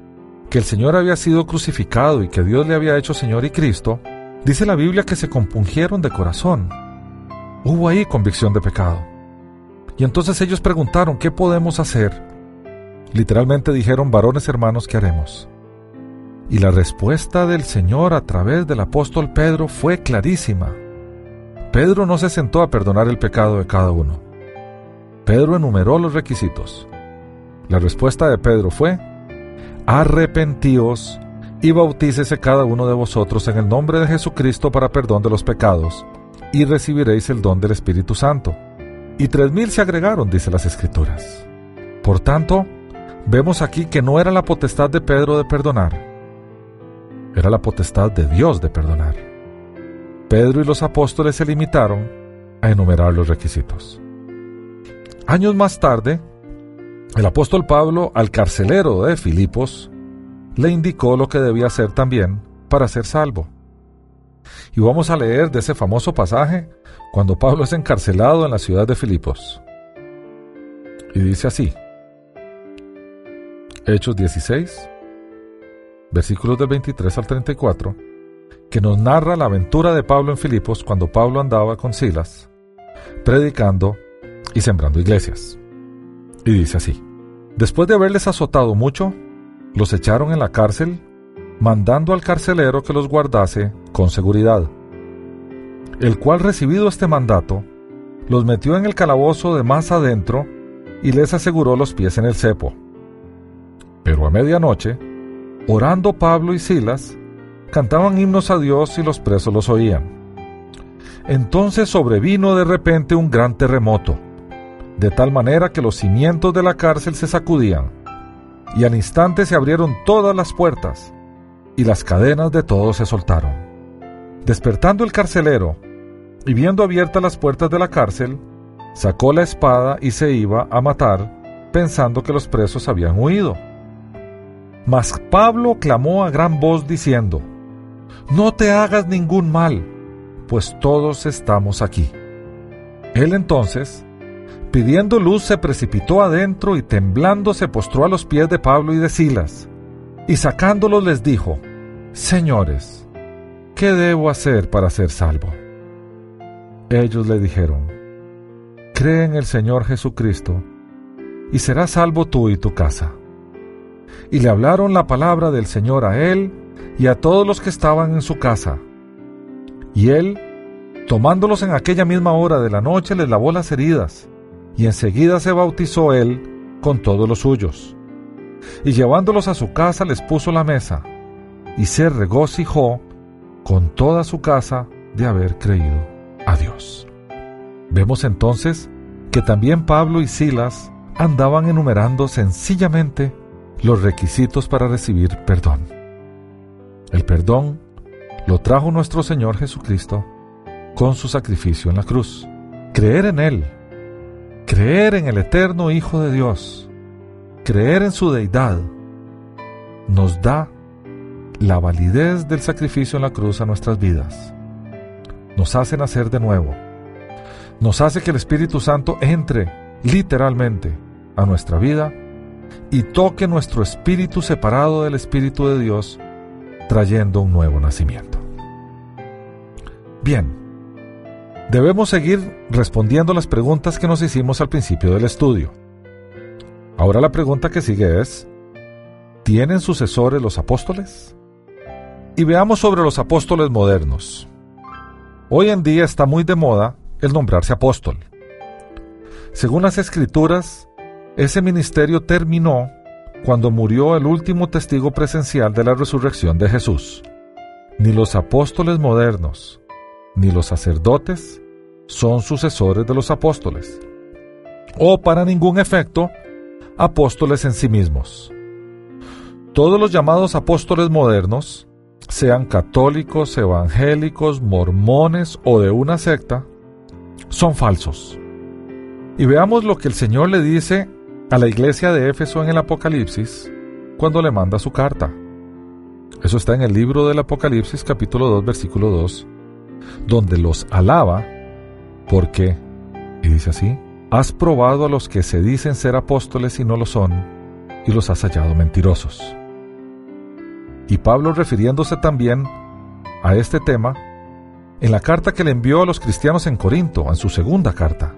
Speaker 2: que el Señor había sido crucificado y que Dios le había hecho Señor y Cristo, dice la Biblia que se compungieron de corazón. Hubo ahí convicción de pecado. Y entonces ellos preguntaron, ¿qué podemos hacer? Literalmente dijeron, varones hermanos, ¿qué haremos? Y la respuesta del Señor a través del apóstol Pedro fue clarísima. Pedro no se sentó a perdonar el pecado de cada uno. Pedro enumeró los requisitos. La respuesta de Pedro fue, arrepentíos y bautícese cada uno de vosotros en el nombre de Jesucristo para perdón de los pecados, y recibiréis el don del Espíritu Santo. Y tres mil se agregaron, dice las Escrituras. Por tanto, vemos aquí que no era la potestad de Pedro de perdonar, era la potestad de Dios de perdonar. Pedro y los apóstoles se limitaron a enumerar los requisitos. Años más tarde, el apóstol Pablo al carcelero de Filipos le indicó lo que debía hacer también para ser salvo. Y vamos a leer de ese famoso pasaje cuando Pablo es encarcelado en la ciudad de Filipos. Y dice así, Hechos 16, versículos del 23 al 34, que nos narra la aventura de Pablo en Filipos cuando Pablo andaba con Silas, predicando y sembrando iglesias. Y dice así, después de haberles azotado mucho, los echaron en la cárcel, mandando al carcelero que los guardase con seguridad, el cual recibido este mandato, los metió en el calabozo de más adentro y les aseguró los pies en el cepo. Pero a medianoche, orando Pablo y Silas, cantaban himnos a Dios y los presos los oían. Entonces sobrevino de repente un gran terremoto de tal manera que los cimientos de la cárcel se sacudían, y al instante se abrieron todas las puertas, y las cadenas de todos se soltaron. Despertando el carcelero, y viendo abiertas las puertas de la cárcel, sacó la espada y se iba a matar, pensando que los presos habían huido. Mas Pablo clamó a gran voz diciendo, No te hagas ningún mal, pues todos estamos aquí. Él entonces, pidiendo luz se precipitó adentro y temblando se postró a los pies de Pablo y de Silas, y sacándolos les dijo, Señores, ¿qué debo hacer para ser salvo? Ellos le dijeron, Cree en el Señor Jesucristo, y serás salvo tú y tu casa. Y le hablaron la palabra del Señor a él y a todos los que estaban en su casa. Y él, tomándolos en aquella misma hora de la noche, les lavó las heridas y enseguida se bautizó él con todos los suyos. Y llevándolos a su casa les puso la mesa, y se regocijó con toda su casa de haber creído a Dios. Vemos entonces que también Pablo y Silas andaban enumerando sencillamente los requisitos para recibir perdón. El perdón lo trajo nuestro Señor Jesucristo con su sacrificio en la cruz. Creer en Él Creer en el eterno Hijo de Dios, creer en su deidad, nos da la validez del sacrificio en la cruz a nuestras vidas. Nos hace nacer de nuevo. nos hace que el Espíritu Santo entre literalmente a nuestra vida y toque nuestro espíritu separado del Espíritu de Dios, trayendo un nuevo nacimiento. Bien, debemos seguir respondiendo las preguntas que nos hicimos al principio del estudio. Ahora la pregunta que sigue es, ¿tienen sucesores los apóstoles? Y veamos sobre los apóstoles modernos. Hoy en día está muy de moda el nombrarse apóstol. Según las escrituras, ese ministerio terminó cuando murió el último testigo presencial de la resurrección de Jesús. Ni los apóstoles modernos, ni los sacerdotes son sucesores de los apóstoles, o para ningún efecto, apóstoles en sí mismos. Todos los llamados apóstoles modernos, sean católicos, evangélicos, mormones o de una secta, son falsos. Y veamos lo que el Señor le dice a la iglesia de Éfeso en el Apocalipsis cuando le manda su carta. Eso está en el libro del Apocalipsis capítulo 2 versículo 2, donde los alaba porque, y dice así, has probado a los que se dicen ser apóstoles y no lo son, y los has hallado mentirosos. Y Pablo refiriéndose también a este tema, en la carta que le envió a los cristianos en Corinto, en su segunda carta,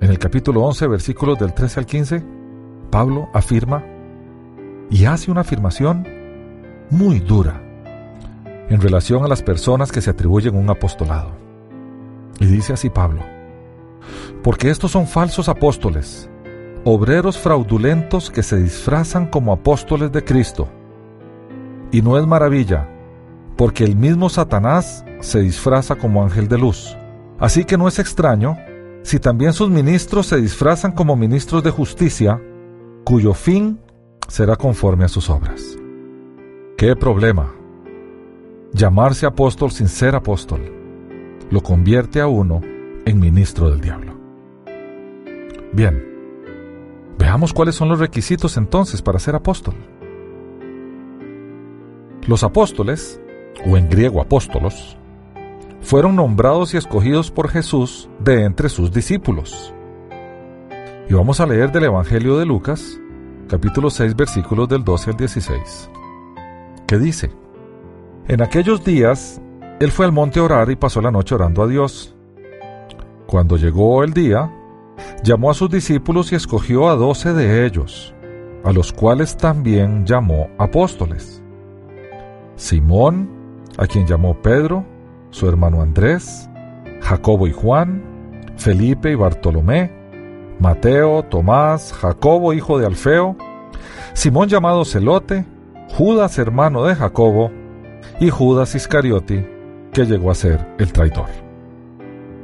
Speaker 2: en el capítulo 11, versículos del 13 al 15, Pablo afirma y hace una afirmación muy dura en relación a las personas que se atribuyen un apostolado. Y dice así Pablo, porque estos son falsos apóstoles, obreros fraudulentos que se disfrazan como apóstoles de Cristo. Y no es maravilla, porque el mismo Satanás se disfraza como ángel de luz. Así que no es extraño si también sus ministros se disfrazan como ministros de justicia, cuyo fin será conforme a sus obras. ¿Qué problema? Llamarse apóstol sin ser apóstol lo convierte a uno en ministro del diablo. Bien, veamos cuáles son los requisitos entonces para ser apóstol. Los apóstoles, o en griego apóstolos, fueron nombrados y escogidos por Jesús de entre sus discípulos. Y vamos a leer del Evangelio de Lucas, capítulo 6, versículos del 12 al 16, que dice, En aquellos días, él fue al monte a orar y pasó la noche orando a Dios. Cuando llegó el día, llamó a sus discípulos y escogió a doce de ellos, a los cuales también llamó apóstoles. Simón, a quien llamó Pedro, su hermano Andrés, Jacobo y Juan, Felipe y Bartolomé, Mateo, Tomás, Jacobo hijo de Alfeo, Simón llamado Celote, Judas hermano de Jacobo, y Judas Iscariote, que llegó a ser el traidor.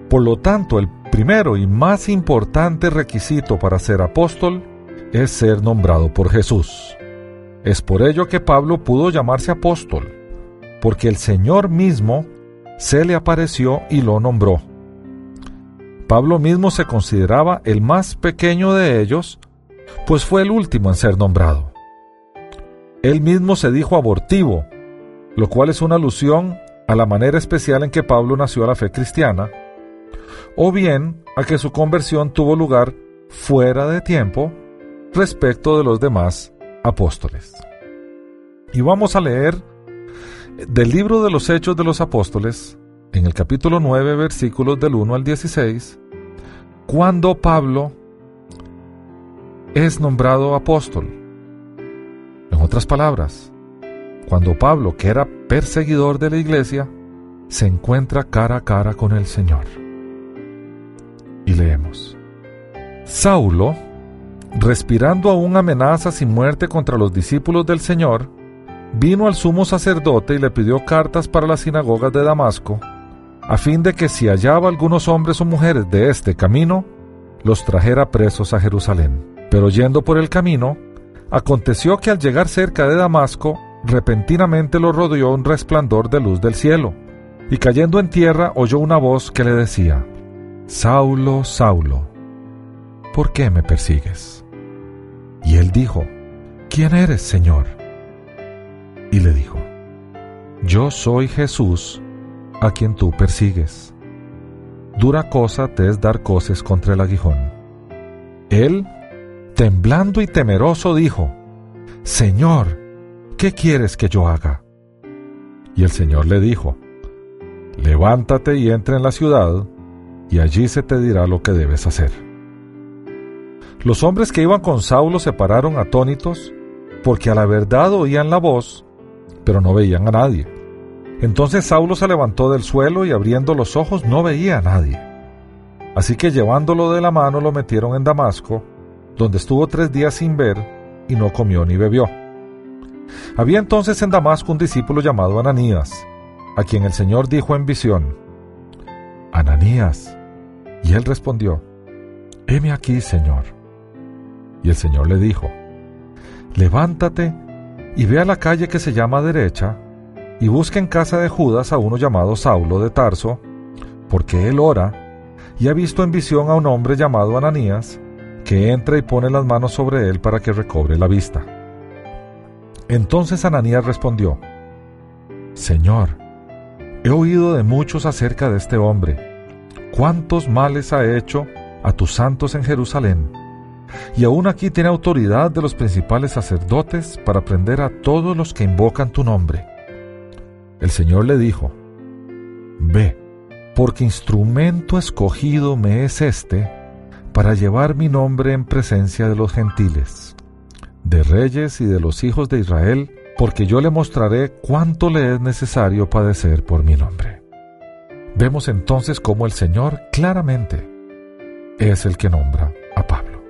Speaker 2: Por lo tanto, el primero y más importante requisito para ser apóstol es ser nombrado por Jesús. Es por ello que Pablo pudo llamarse apóstol, porque el Señor mismo se le apareció y lo nombró. Pablo mismo se consideraba el más pequeño de ellos, pues fue el último en ser nombrado. Él mismo se dijo abortivo, lo cual es una alusión a la manera especial en que Pablo nació a la fe cristiana, o bien a que su conversión tuvo lugar fuera de tiempo respecto de los demás apóstoles. Y vamos a leer del libro de los Hechos de los Apóstoles, en el capítulo 9, versículos del 1 al 16, cuando Pablo es nombrado apóstol. En otras palabras, cuando Pablo, que era perseguidor de la iglesia, se encuentra cara a cara con el Señor. Y leemos. Saulo, respirando aún amenazas y muerte contra los discípulos del Señor, vino al sumo sacerdote y le pidió cartas para las sinagogas de Damasco, a fin de que si hallaba algunos hombres o mujeres de este camino, los trajera presos a Jerusalén. Pero yendo por el camino, aconteció que al llegar cerca de Damasco, repentinamente lo rodeó un resplandor de luz del cielo, y cayendo en tierra oyó una voz que le decía, Saulo, Saulo, ¿por qué me persigues? Y él dijo, ¿quién eres, Señor? y le dijo, Yo soy Jesús a quien tú persigues. dura cosa te es dar coces contra el aguijón. Él, temblando y temeroso, dijo, Señor, ¿qué quieres que yo haga? Y el Señor le dijo, Levántate y entra en la ciudad, y allí se te dirá lo que debes hacer. Los hombres que iban con Saulo se pararon atónitos, porque a la verdad oían la voz, pero no veían a nadie. Entonces Saulo se levantó del suelo y abriendo los ojos no veía a nadie. Así que llevándolo de la mano lo metieron en Damasco, donde estuvo tres días sin ver y no comió ni bebió. Había entonces en Damasco un discípulo llamado Ananías, a quien el Señor dijo en visión, Ananías. Y él respondió, Heme aquí, Señor. Y el Señor le dijo, Levántate y ve a la calle que se llama derecha, y busca en casa de Judas a uno llamado Saulo de Tarso, porque él ora, y ha visto en visión a un hombre llamado Ananías, que entra y pone las manos sobre él para que recobre la vista. Entonces Ananías respondió, Señor, he oído de muchos acerca de este hombre, cuántos males ha hecho a tus santos en Jerusalén, y aún aquí tiene autoridad de los principales sacerdotes para prender a todos los que invocan tu nombre. El Señor le dijo, Ve, porque instrumento escogido me es este para llevar mi nombre en presencia de los gentiles, de reyes y de los hijos de Israel, porque yo le mostraré cuánto le es necesario padecer por mi nombre. Vemos entonces cómo el Señor claramente es el que nombra a Pablo.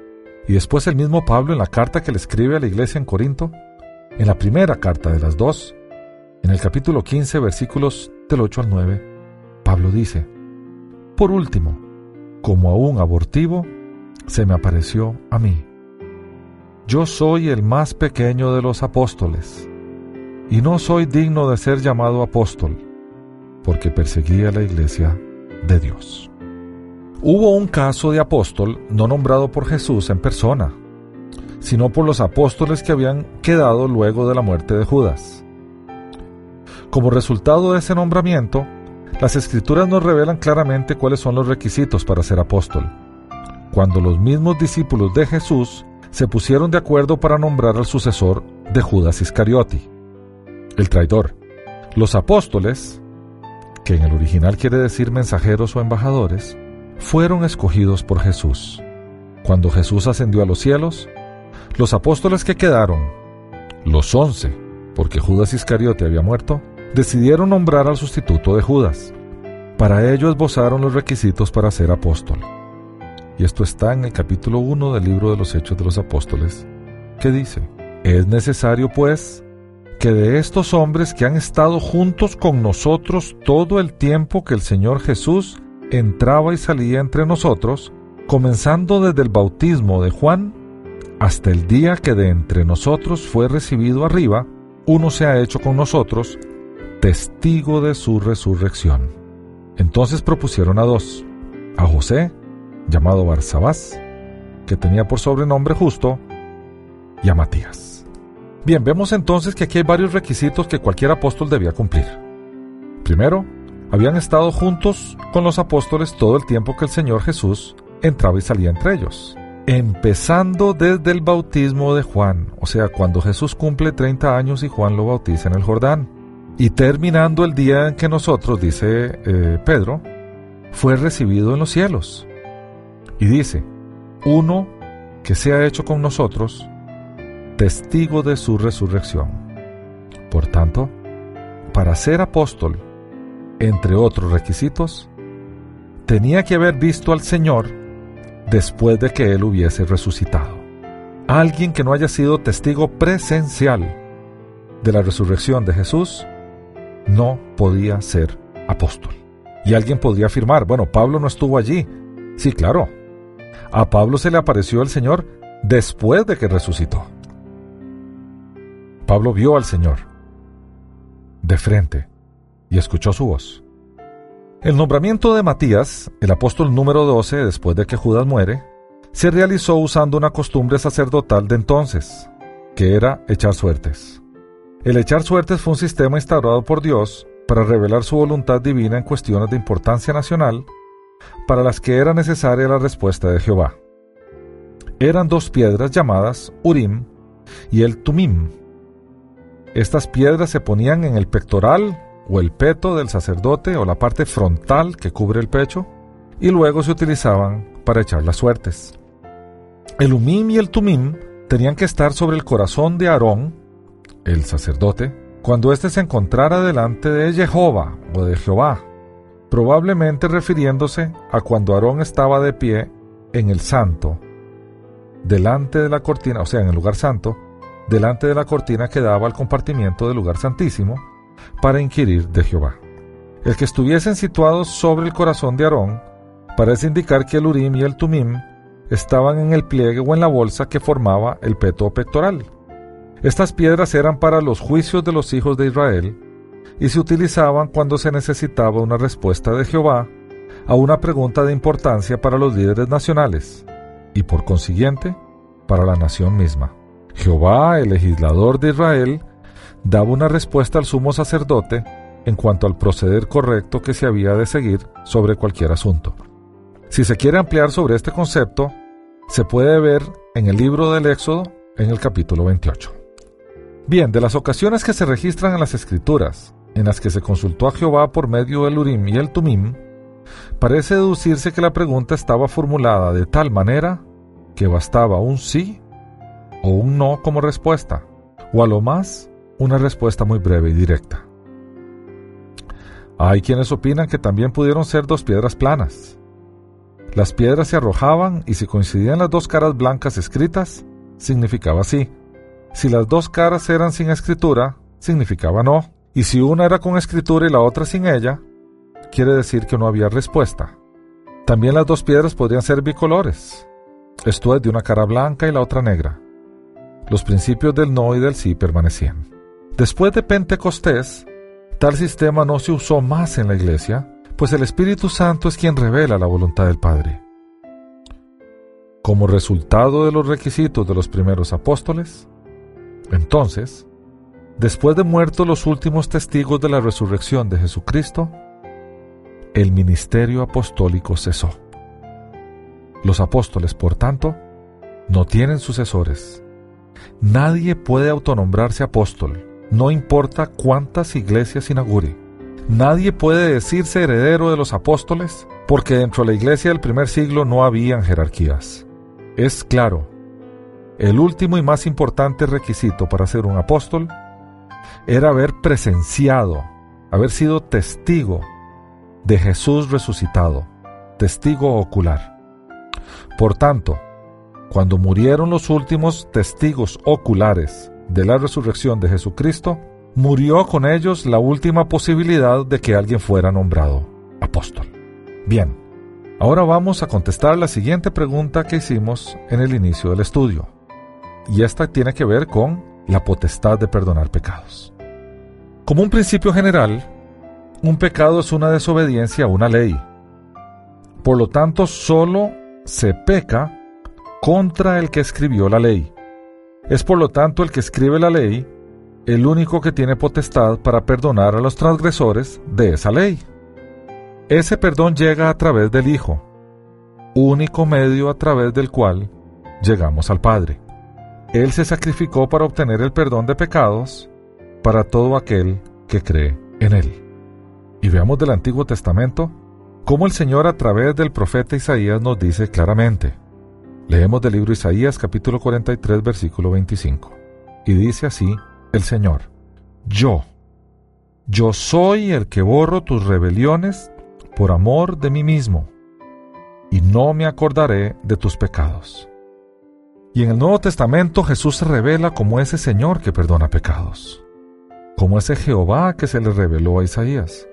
Speaker 2: Y después el mismo Pablo en la carta que le escribe a la iglesia en Corinto, en la primera carta de las dos, en el capítulo 15, versículos del 8 al 9, Pablo dice, Por último, como a un abortivo, se me apareció a mí. Yo soy el más pequeño de los apóstoles, y no soy digno de ser llamado apóstol, porque perseguía la iglesia de Dios. Hubo un caso de apóstol no nombrado por Jesús en persona, sino por los apóstoles que habían quedado luego de la muerte de Judas. Como resultado de ese nombramiento, las escrituras nos revelan claramente cuáles son los requisitos para ser apóstol. Cuando los mismos discípulos de Jesús se pusieron de acuerdo para nombrar al sucesor de Judas Iscariote, el traidor. Los apóstoles, que en el original quiere decir mensajeros o embajadores, fueron escogidos por Jesús. Cuando Jesús ascendió a los cielos, los apóstoles que quedaron, los once, porque Judas Iscariote había muerto, decidieron nombrar al sustituto de Judas. Para ello esbozaron los requisitos para ser apóstol. Y esto está en el capítulo 1 del libro de los Hechos de los Apóstoles, que dice, es necesario pues que de estos hombres que han estado juntos con nosotros todo el tiempo que el Señor Jesús entraba y salía entre nosotros, comenzando desde el bautismo de Juan hasta el día que de entre nosotros fue recibido arriba, uno se ha hecho con nosotros testigo de su resurrección. Entonces propusieron a dos, a José, llamado Barsabás, que tenía por sobrenombre justo, y a Matías. Bien, vemos entonces que aquí hay varios requisitos que cualquier apóstol debía cumplir. Primero, habían estado juntos con los apóstoles todo el tiempo que el Señor Jesús entraba y salía entre ellos. Empezando desde el bautismo de Juan, o sea, cuando Jesús cumple 30 años y Juan lo bautiza en el Jordán. Y terminando el día en que nosotros, dice eh, Pedro, fue recibido en los cielos. Y dice, uno que se ha hecho con nosotros, testigo de su resurrección. Por tanto, para ser apóstol, entre otros requisitos, tenía que haber visto al Señor después de que Él hubiese resucitado. Alguien que no haya sido testigo presencial de la resurrección de Jesús no podía ser apóstol. Y alguien podría afirmar, bueno, Pablo no estuvo allí. Sí, claro. A Pablo se le apareció el Señor después de que resucitó. Pablo vio al Señor de frente y escuchó su voz. El nombramiento de Matías, el apóstol número 12 después de que Judas muere, se realizó usando una costumbre sacerdotal de entonces, que era echar suertes. El echar suertes fue un sistema instaurado por Dios para revelar su voluntad divina en cuestiones de importancia nacional, para las que era necesaria la respuesta de Jehová. Eran dos piedras llamadas Urim y el Tumim. Estas piedras se ponían en el pectoral o el peto del sacerdote o la parte frontal que cubre el pecho y luego se utilizaban para echar las suertes. El Umim y el Tumim tenían que estar sobre el corazón de Aarón, el sacerdote, cuando éste se encontrara delante de Jehová o de Jehová, probablemente refiriéndose a cuando Aarón estaba de pie en el santo, delante de la cortina, o sea, en el lugar santo, delante de la cortina que daba al compartimiento del lugar santísimo, para inquirir de Jehová. El que estuviesen situados sobre el corazón de Aarón parece indicar que el Urim y el Tumim estaban en el pliegue o en la bolsa que formaba el peto pectoral. Estas piedras eran para los juicios de los hijos de Israel y se utilizaban cuando se necesitaba una respuesta de Jehová a una pregunta de importancia para los líderes nacionales y por consiguiente para la nación misma. Jehová, el legislador de Israel, daba una respuesta al sumo sacerdote en cuanto al proceder correcto que se había de seguir sobre cualquier asunto. Si se quiere ampliar sobre este concepto, se puede ver en el libro del Éxodo en el capítulo 28. Bien, de las ocasiones que se registran en las Escrituras, en las que se consultó a Jehová por medio del Urim y el Tumim, parece deducirse que la pregunta estaba formulada de tal manera que bastaba un sí o un no como respuesta, o a lo más una respuesta muy breve y directa. Hay quienes opinan que también pudieron ser dos piedras planas. Las piedras se arrojaban y si coincidían las dos caras blancas escritas, significaba sí. Si las dos caras eran sin escritura, significaba no. Y si una era con escritura y la otra sin ella, quiere decir que no había respuesta. También las dos piedras podrían ser bicolores. Esto es de una cara blanca y la otra negra. Los principios del no y del sí permanecían. Después de Pentecostés, tal sistema no se usó más en la iglesia, pues el Espíritu Santo es quien revela la voluntad del Padre. Como resultado de los requisitos de los primeros apóstoles, entonces, después de muertos los últimos testigos de la resurrección de Jesucristo, el ministerio apostólico cesó. Los apóstoles, por tanto, no tienen sucesores. Nadie puede autonombrarse apóstol, no importa cuántas iglesias inaugure. Nadie puede decirse heredero de los apóstoles porque dentro de la iglesia del primer siglo no habían jerarquías. Es claro, el último y más importante requisito para ser un apóstol era haber presenciado, haber sido testigo de Jesús resucitado, testigo ocular. Por tanto, cuando murieron los últimos testigos oculares de la resurrección de Jesucristo, murió con ellos la última posibilidad de que alguien fuera nombrado apóstol. Bien, ahora vamos a contestar la siguiente pregunta que hicimos en el inicio del estudio. Y esta tiene que ver con la potestad de perdonar pecados. Como un principio general, un pecado es una desobediencia a una ley. Por lo tanto, solo se peca contra el que escribió la ley. Es por lo tanto el que escribe la ley el único que tiene potestad para perdonar a los transgresores de esa ley. Ese perdón llega a través del Hijo, único medio a través del cual llegamos al Padre. Él se sacrificó para obtener el perdón de pecados para todo aquel que cree en Él. Y veamos del Antiguo Testamento cómo el Señor a través del profeta Isaías nos dice claramente, Leemos del libro Isaías capítulo 43 versículo 25. Y dice así el Señor, yo, yo soy el que borro tus rebeliones por amor de mí mismo, y no me acordaré de tus pecados. Y en el Nuevo Testamento Jesús se revela como ese Señor que perdona pecados, como ese Jehová que se le reveló a Isaías,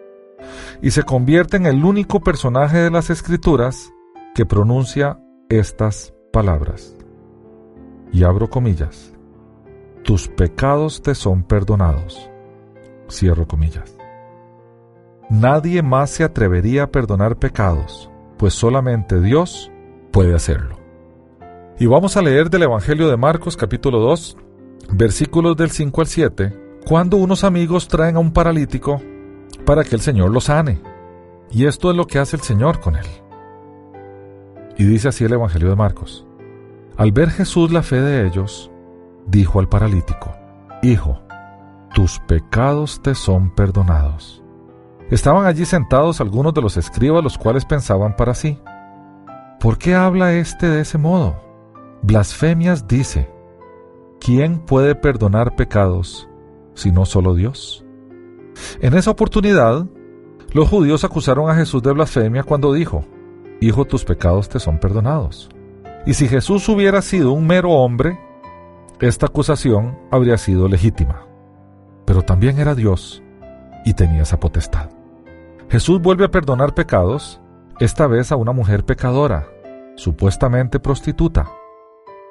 Speaker 2: y se convierte en el único personaje de las Escrituras que pronuncia estas palabras. Y abro comillas. Tus pecados te son perdonados. Cierro comillas. Nadie más se atrevería a perdonar pecados, pues solamente Dios puede hacerlo. Y vamos a leer del Evangelio de Marcos capítulo 2, versículos del 5 al 7, cuando unos amigos traen a un paralítico para que el Señor lo sane. Y esto es lo que hace el Señor con él. Y dice así el Evangelio de Marcos. Al ver Jesús la fe de ellos, dijo al paralítico, Hijo, tus pecados te son perdonados. Estaban allí sentados algunos de los escribas los cuales pensaban para sí, ¿por qué habla éste de ese modo? Blasfemias dice, ¿quién puede perdonar pecados si no solo Dios? En esa oportunidad, los judíos acusaron a Jesús de blasfemia cuando dijo, Hijo, tus pecados te son perdonados. Y si Jesús hubiera sido un mero hombre, esta acusación habría sido legítima. Pero también era Dios y tenía esa potestad. Jesús vuelve a perdonar pecados, esta vez a una mujer pecadora, supuestamente prostituta,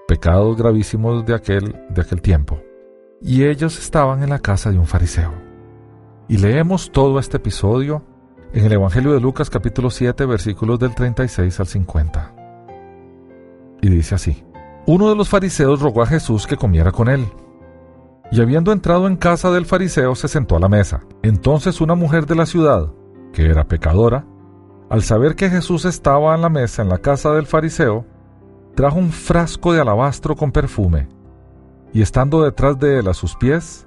Speaker 2: pecados gravísimos de aquel, de aquel tiempo. Y ellos estaban en la casa de un fariseo. Y leemos todo este episodio en el Evangelio de Lucas capítulo 7 versículos del 36 al 50. Y dice así, uno de los fariseos rogó a Jesús que comiera con él. Y habiendo entrado en casa del fariseo se sentó a la mesa. Entonces una mujer de la ciudad, que era pecadora, al saber que Jesús estaba en la mesa en la casa del fariseo, trajo un frasco de alabastro con perfume, y estando detrás de él a sus pies,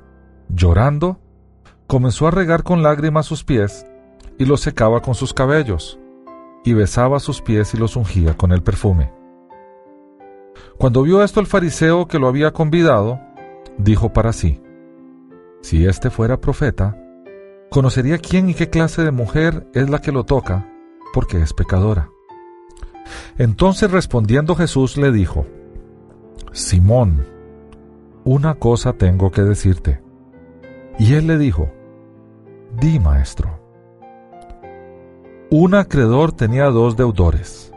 Speaker 2: llorando, comenzó a regar con lágrimas sus pies y los secaba con sus cabellos, y besaba sus pies y los ungía con el perfume. Cuando vio esto el fariseo que lo había convidado, dijo para sí, si éste fuera profeta, conocería quién y qué clase de mujer es la que lo toca, porque es pecadora. Entonces respondiendo Jesús le dijo, Simón, una cosa tengo que decirte. Y él le dijo, Di, maestro. Un acreedor tenía dos deudores.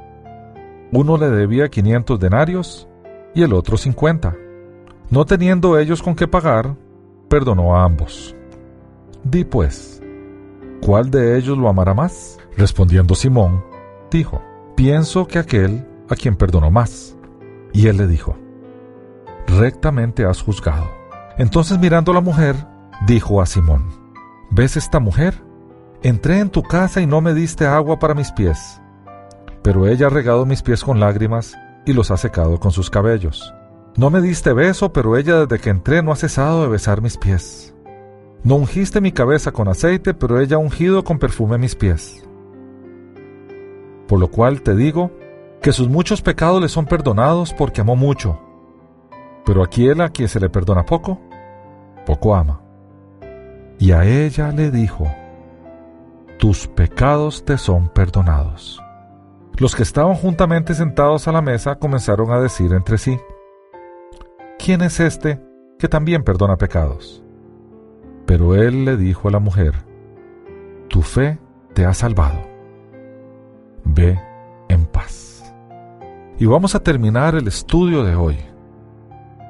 Speaker 2: Uno le debía quinientos denarios y el otro cincuenta. No teniendo ellos con qué pagar, perdonó a ambos. Di pues, ¿cuál de ellos lo amará más? Respondiendo Simón, dijo, pienso que aquel a quien perdonó más. Y él le dijo, rectamente has juzgado. Entonces mirando a la mujer, dijo a Simón, ¿ves esta mujer? Entré en tu casa y no me diste agua para mis pies, pero ella ha regado mis pies con lágrimas y los ha secado con sus cabellos. No me diste beso, pero ella desde que entré no ha cesado de besar mis pies. No ungiste mi cabeza con aceite, pero ella ha ungido con perfume mis pies. Por lo cual te digo que sus muchos pecados le son perdonados porque amó mucho. Pero aquel a quien se le perdona poco, poco ama. Y a ella le dijo, tus pecados te son perdonados. Los que estaban juntamente sentados a la mesa comenzaron a decir entre sí, ¿quién es este que también perdona pecados? Pero él le dijo a la mujer, tu fe te ha salvado. Ve en paz. Y vamos a terminar el estudio de hoy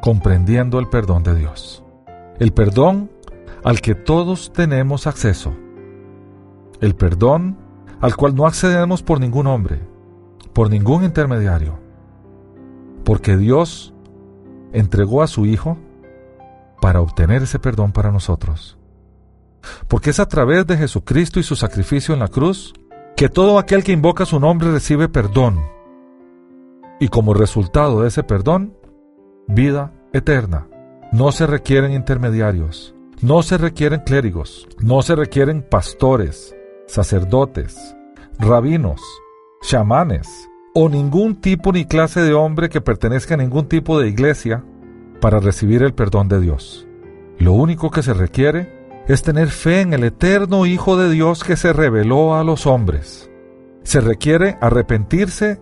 Speaker 2: comprendiendo el perdón de Dios. El perdón al que todos tenemos acceso. El perdón al cual no accedemos por ningún hombre, por ningún intermediario. Porque Dios entregó a su Hijo para obtener ese perdón para nosotros. Porque es a través de Jesucristo y su sacrificio en la cruz que todo aquel que invoca su nombre recibe perdón. Y como resultado de ese perdón, vida eterna. No se requieren intermediarios, no se requieren clérigos, no se requieren pastores, sacerdotes, rabinos, chamanes o ningún tipo ni clase de hombre que pertenezca a ningún tipo de iglesia para recibir el perdón de Dios. Lo único que se requiere es tener fe en el eterno Hijo de Dios que se reveló a los hombres. Se requiere arrepentirse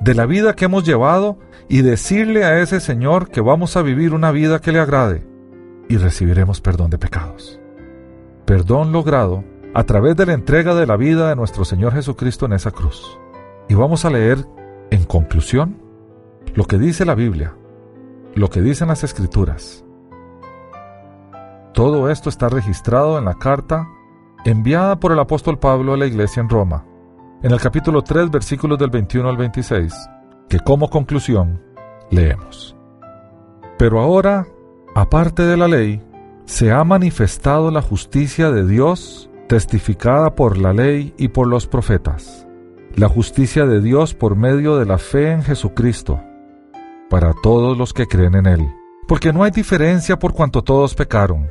Speaker 2: de la vida que hemos llevado y decirle a ese Señor que vamos a vivir una vida que le agrade y recibiremos perdón de pecados. Perdón logrado a través de la entrega de la vida de nuestro Señor Jesucristo en esa cruz. Y vamos a leer en conclusión lo que dice la Biblia, lo que dicen las Escrituras. Todo esto está registrado en la carta enviada por el apóstol Pablo a la iglesia en Roma en el capítulo 3, versículos del 21 al 26, que como conclusión leemos. Pero ahora, aparte de la ley, se ha manifestado la justicia de Dios testificada por la ley y por los profetas, la justicia de Dios por medio de la fe en Jesucristo, para todos los que creen en Él. Porque no hay diferencia por cuanto todos pecaron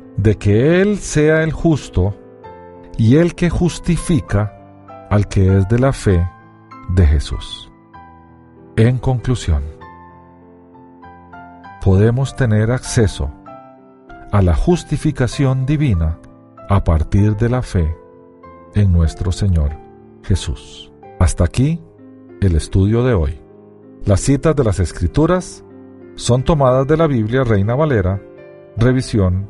Speaker 2: de que Él sea el justo y el que justifica al que es de la fe de Jesús. En conclusión, podemos tener acceso a la justificación divina a partir de la fe en nuestro Señor Jesús. Hasta aquí el estudio de hoy. Las citas de las Escrituras son tomadas de la Biblia Reina Valera, revisión